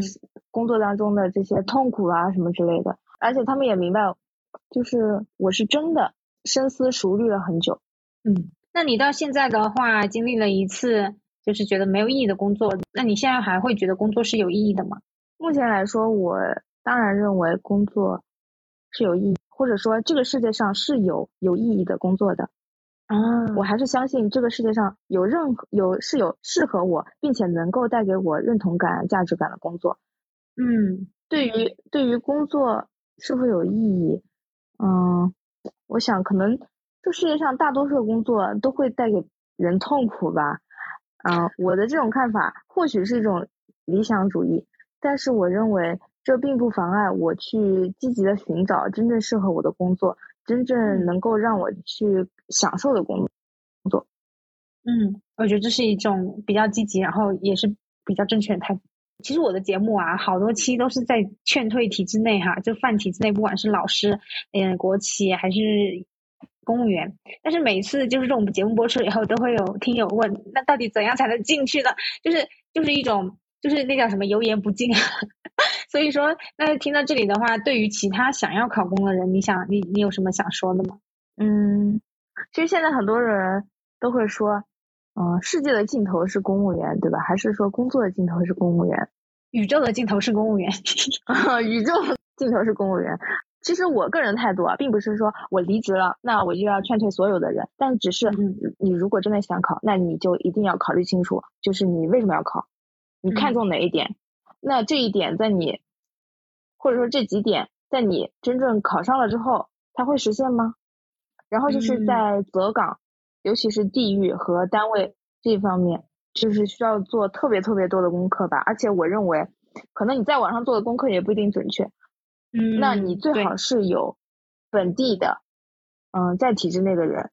工作当中的这些痛苦啊什么之类的，而且他们也明白，就是我是真的深思熟虑了很久。嗯，那你到现在的话，经历了一次就是觉得没有意义的工作，那你现在还会觉得工作是有意义的吗？目前来说，我当然认为工作是有意义，或者说这个世界上是有有意义的工作的。啊，我还是相信这个世界上有任何有是有适合我，并且能够带给我认同感、价值感的工作。嗯，对于对于工作是否有意义，嗯，我想可能这世界上大多数的工作都会带给人痛苦吧。啊，我的这种看法或许是一种理想主义。但是我认为这并不妨碍我去积极的寻找真正适合我的工作，真正能够让我去享受的工作。嗯，我觉得这是一种比较积极，然后也是比较正确的态度。其实我的节目啊，好多期都是在劝退体制内哈，就泛体制内，不管是老师、嗯国企还是公务员。但是每次就是这种节目播出以后，都会有听友问，那到底怎样才能进去呢？就是就是一种就是那叫什么油盐不进。[LAUGHS] 所以说，那听到这里的话，对于其他想要考公的人，你想你你有什么想说的吗？嗯，其实现在很多人都会说。嗯，世界的尽头是公务员，对吧？还是说工作的尽头是公务员？宇宙的尽头是公务员。[LAUGHS] 宇宙尽头是公务员。其实我个人态度啊，并不是说我离职了，那我就要劝退所有的人。但只是你如果真的想考，那你就一定要考虑清楚，就是你为什么要考，你看中哪一点？那这一点在你，或者说这几点在你真正考上了之后，它会实现吗？然后就是在择岗。尤其是地域和单位这方面，就是需要做特别特别多的功课吧。而且我认为，可能你在网上做的功课也不一定准确。嗯，那你最好是有本地的，嗯，在体制内的人，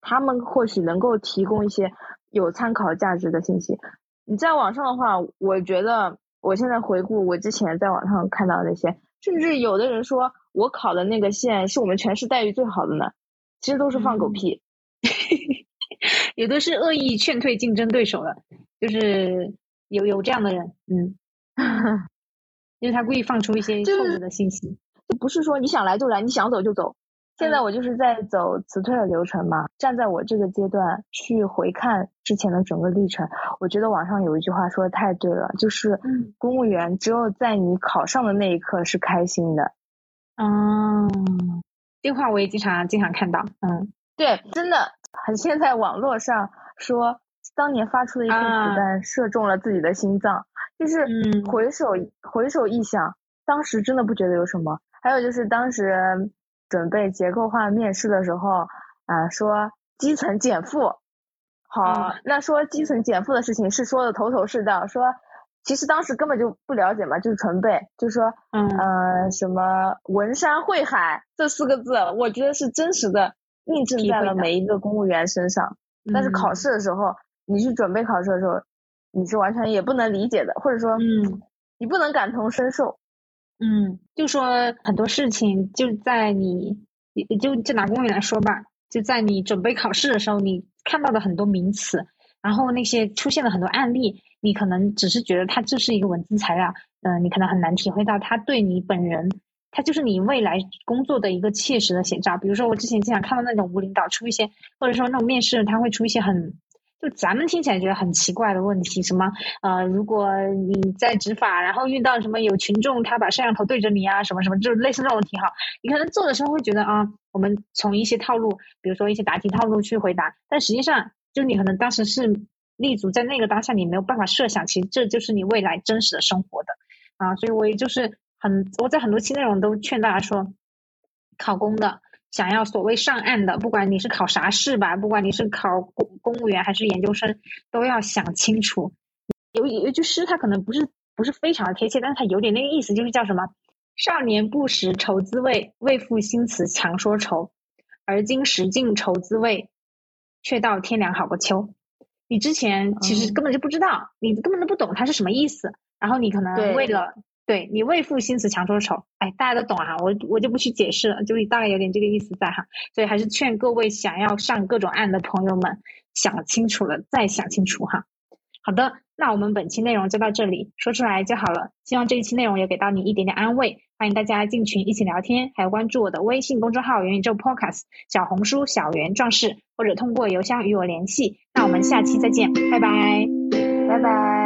他们或许能够提供一些有参考价值的信息。你在网上的话，我觉得我现在回顾我之前在网上看到那些，甚至有的人说我考的那个县是我们全市待遇最好的呢，其实都是放狗屁。[LAUGHS] 有的是恶意劝退竞争对手的，就是有有这样的人，嗯，[LAUGHS] 因为他故意放出一些错误的信息，就不是说你想来就来，你想走就走。现在我就是在走辞退的流程嘛，站在我这个阶段去回看之前的整个历程，我觉得网上有一句话说的太对了，就是公务员只有在你考上的那一刻是开心的。嗯，这话我也经常经常看到，嗯。对，真的很现在网络上说，当年发出的一颗子弹射中了自己的心脏，就是回首回首一想，当时真的不觉得有什么。还有就是当时准备结构化面试的时候，啊，说基层减负，好，那说基层减负的事情是说的头头是道，说其实当时根本就不了解嘛，就是纯背，就说嗯什么文山会海这四个字，我觉得是真实的。印证在了每一个公务员身上，但是考试的时候，你去准备考试的时候，你是完全也不能理解的，或者说，嗯，你不能感同身受，嗯，就说很多事情就在你，就就拿公务员来说吧，就在你准备考试的时候，你看到的很多名词，然后那些出现了很多案例，你可能只是觉得它就是一个文字材料，嗯，你可能很难体会到它对你本人。它就是你未来工作的一个切实的写照。比如说，我之前经常看到那种无领导出一些，或者说那种面试他会出一些很，就咱们听起来觉得很奇怪的问题，什么呃，如果你在执法，然后遇到什么有群众他把摄像头对着你啊，什么什么，就类似这种题哈，你可能做的时候会觉得啊，我们从一些套路，比如说一些答题套路去回答，但实际上就你可能当时是立足在那个当下，你没有办法设想，其实这就是你未来真实的生活的啊，所以我也就是。很，我在很多期内容都劝大家说，考公的想要所谓上岸的，不管你是考啥试吧，不管你是考公公务员还是研究生，都要想清楚。有有一句诗，它可能不是不是非常的贴切，但是它有点那个意思，就是叫什么？少年不识愁滋味，为赋新词强说愁。而今识尽愁滋味，却道天凉好个秋。你之前其实根本就不知道，你根本都不懂它是什么意思，然后你可能为了。对你为赋新词强说愁，哎，大家都懂啊，我我就不去解释了，就是大概有点这个意思在哈，所以还是劝各位想要上各种案的朋友们想清楚了再想清楚哈。好的，那我们本期内容就到这里，说出来就好了。希望这一期内容也给到你一点点安慰，欢迎大家进群一起聊天，还有关注我的微信公众号“元宇宙 Podcast”、小红书小圆壮士，或者通过邮箱与我联系。那我们下期再见，拜拜，拜拜。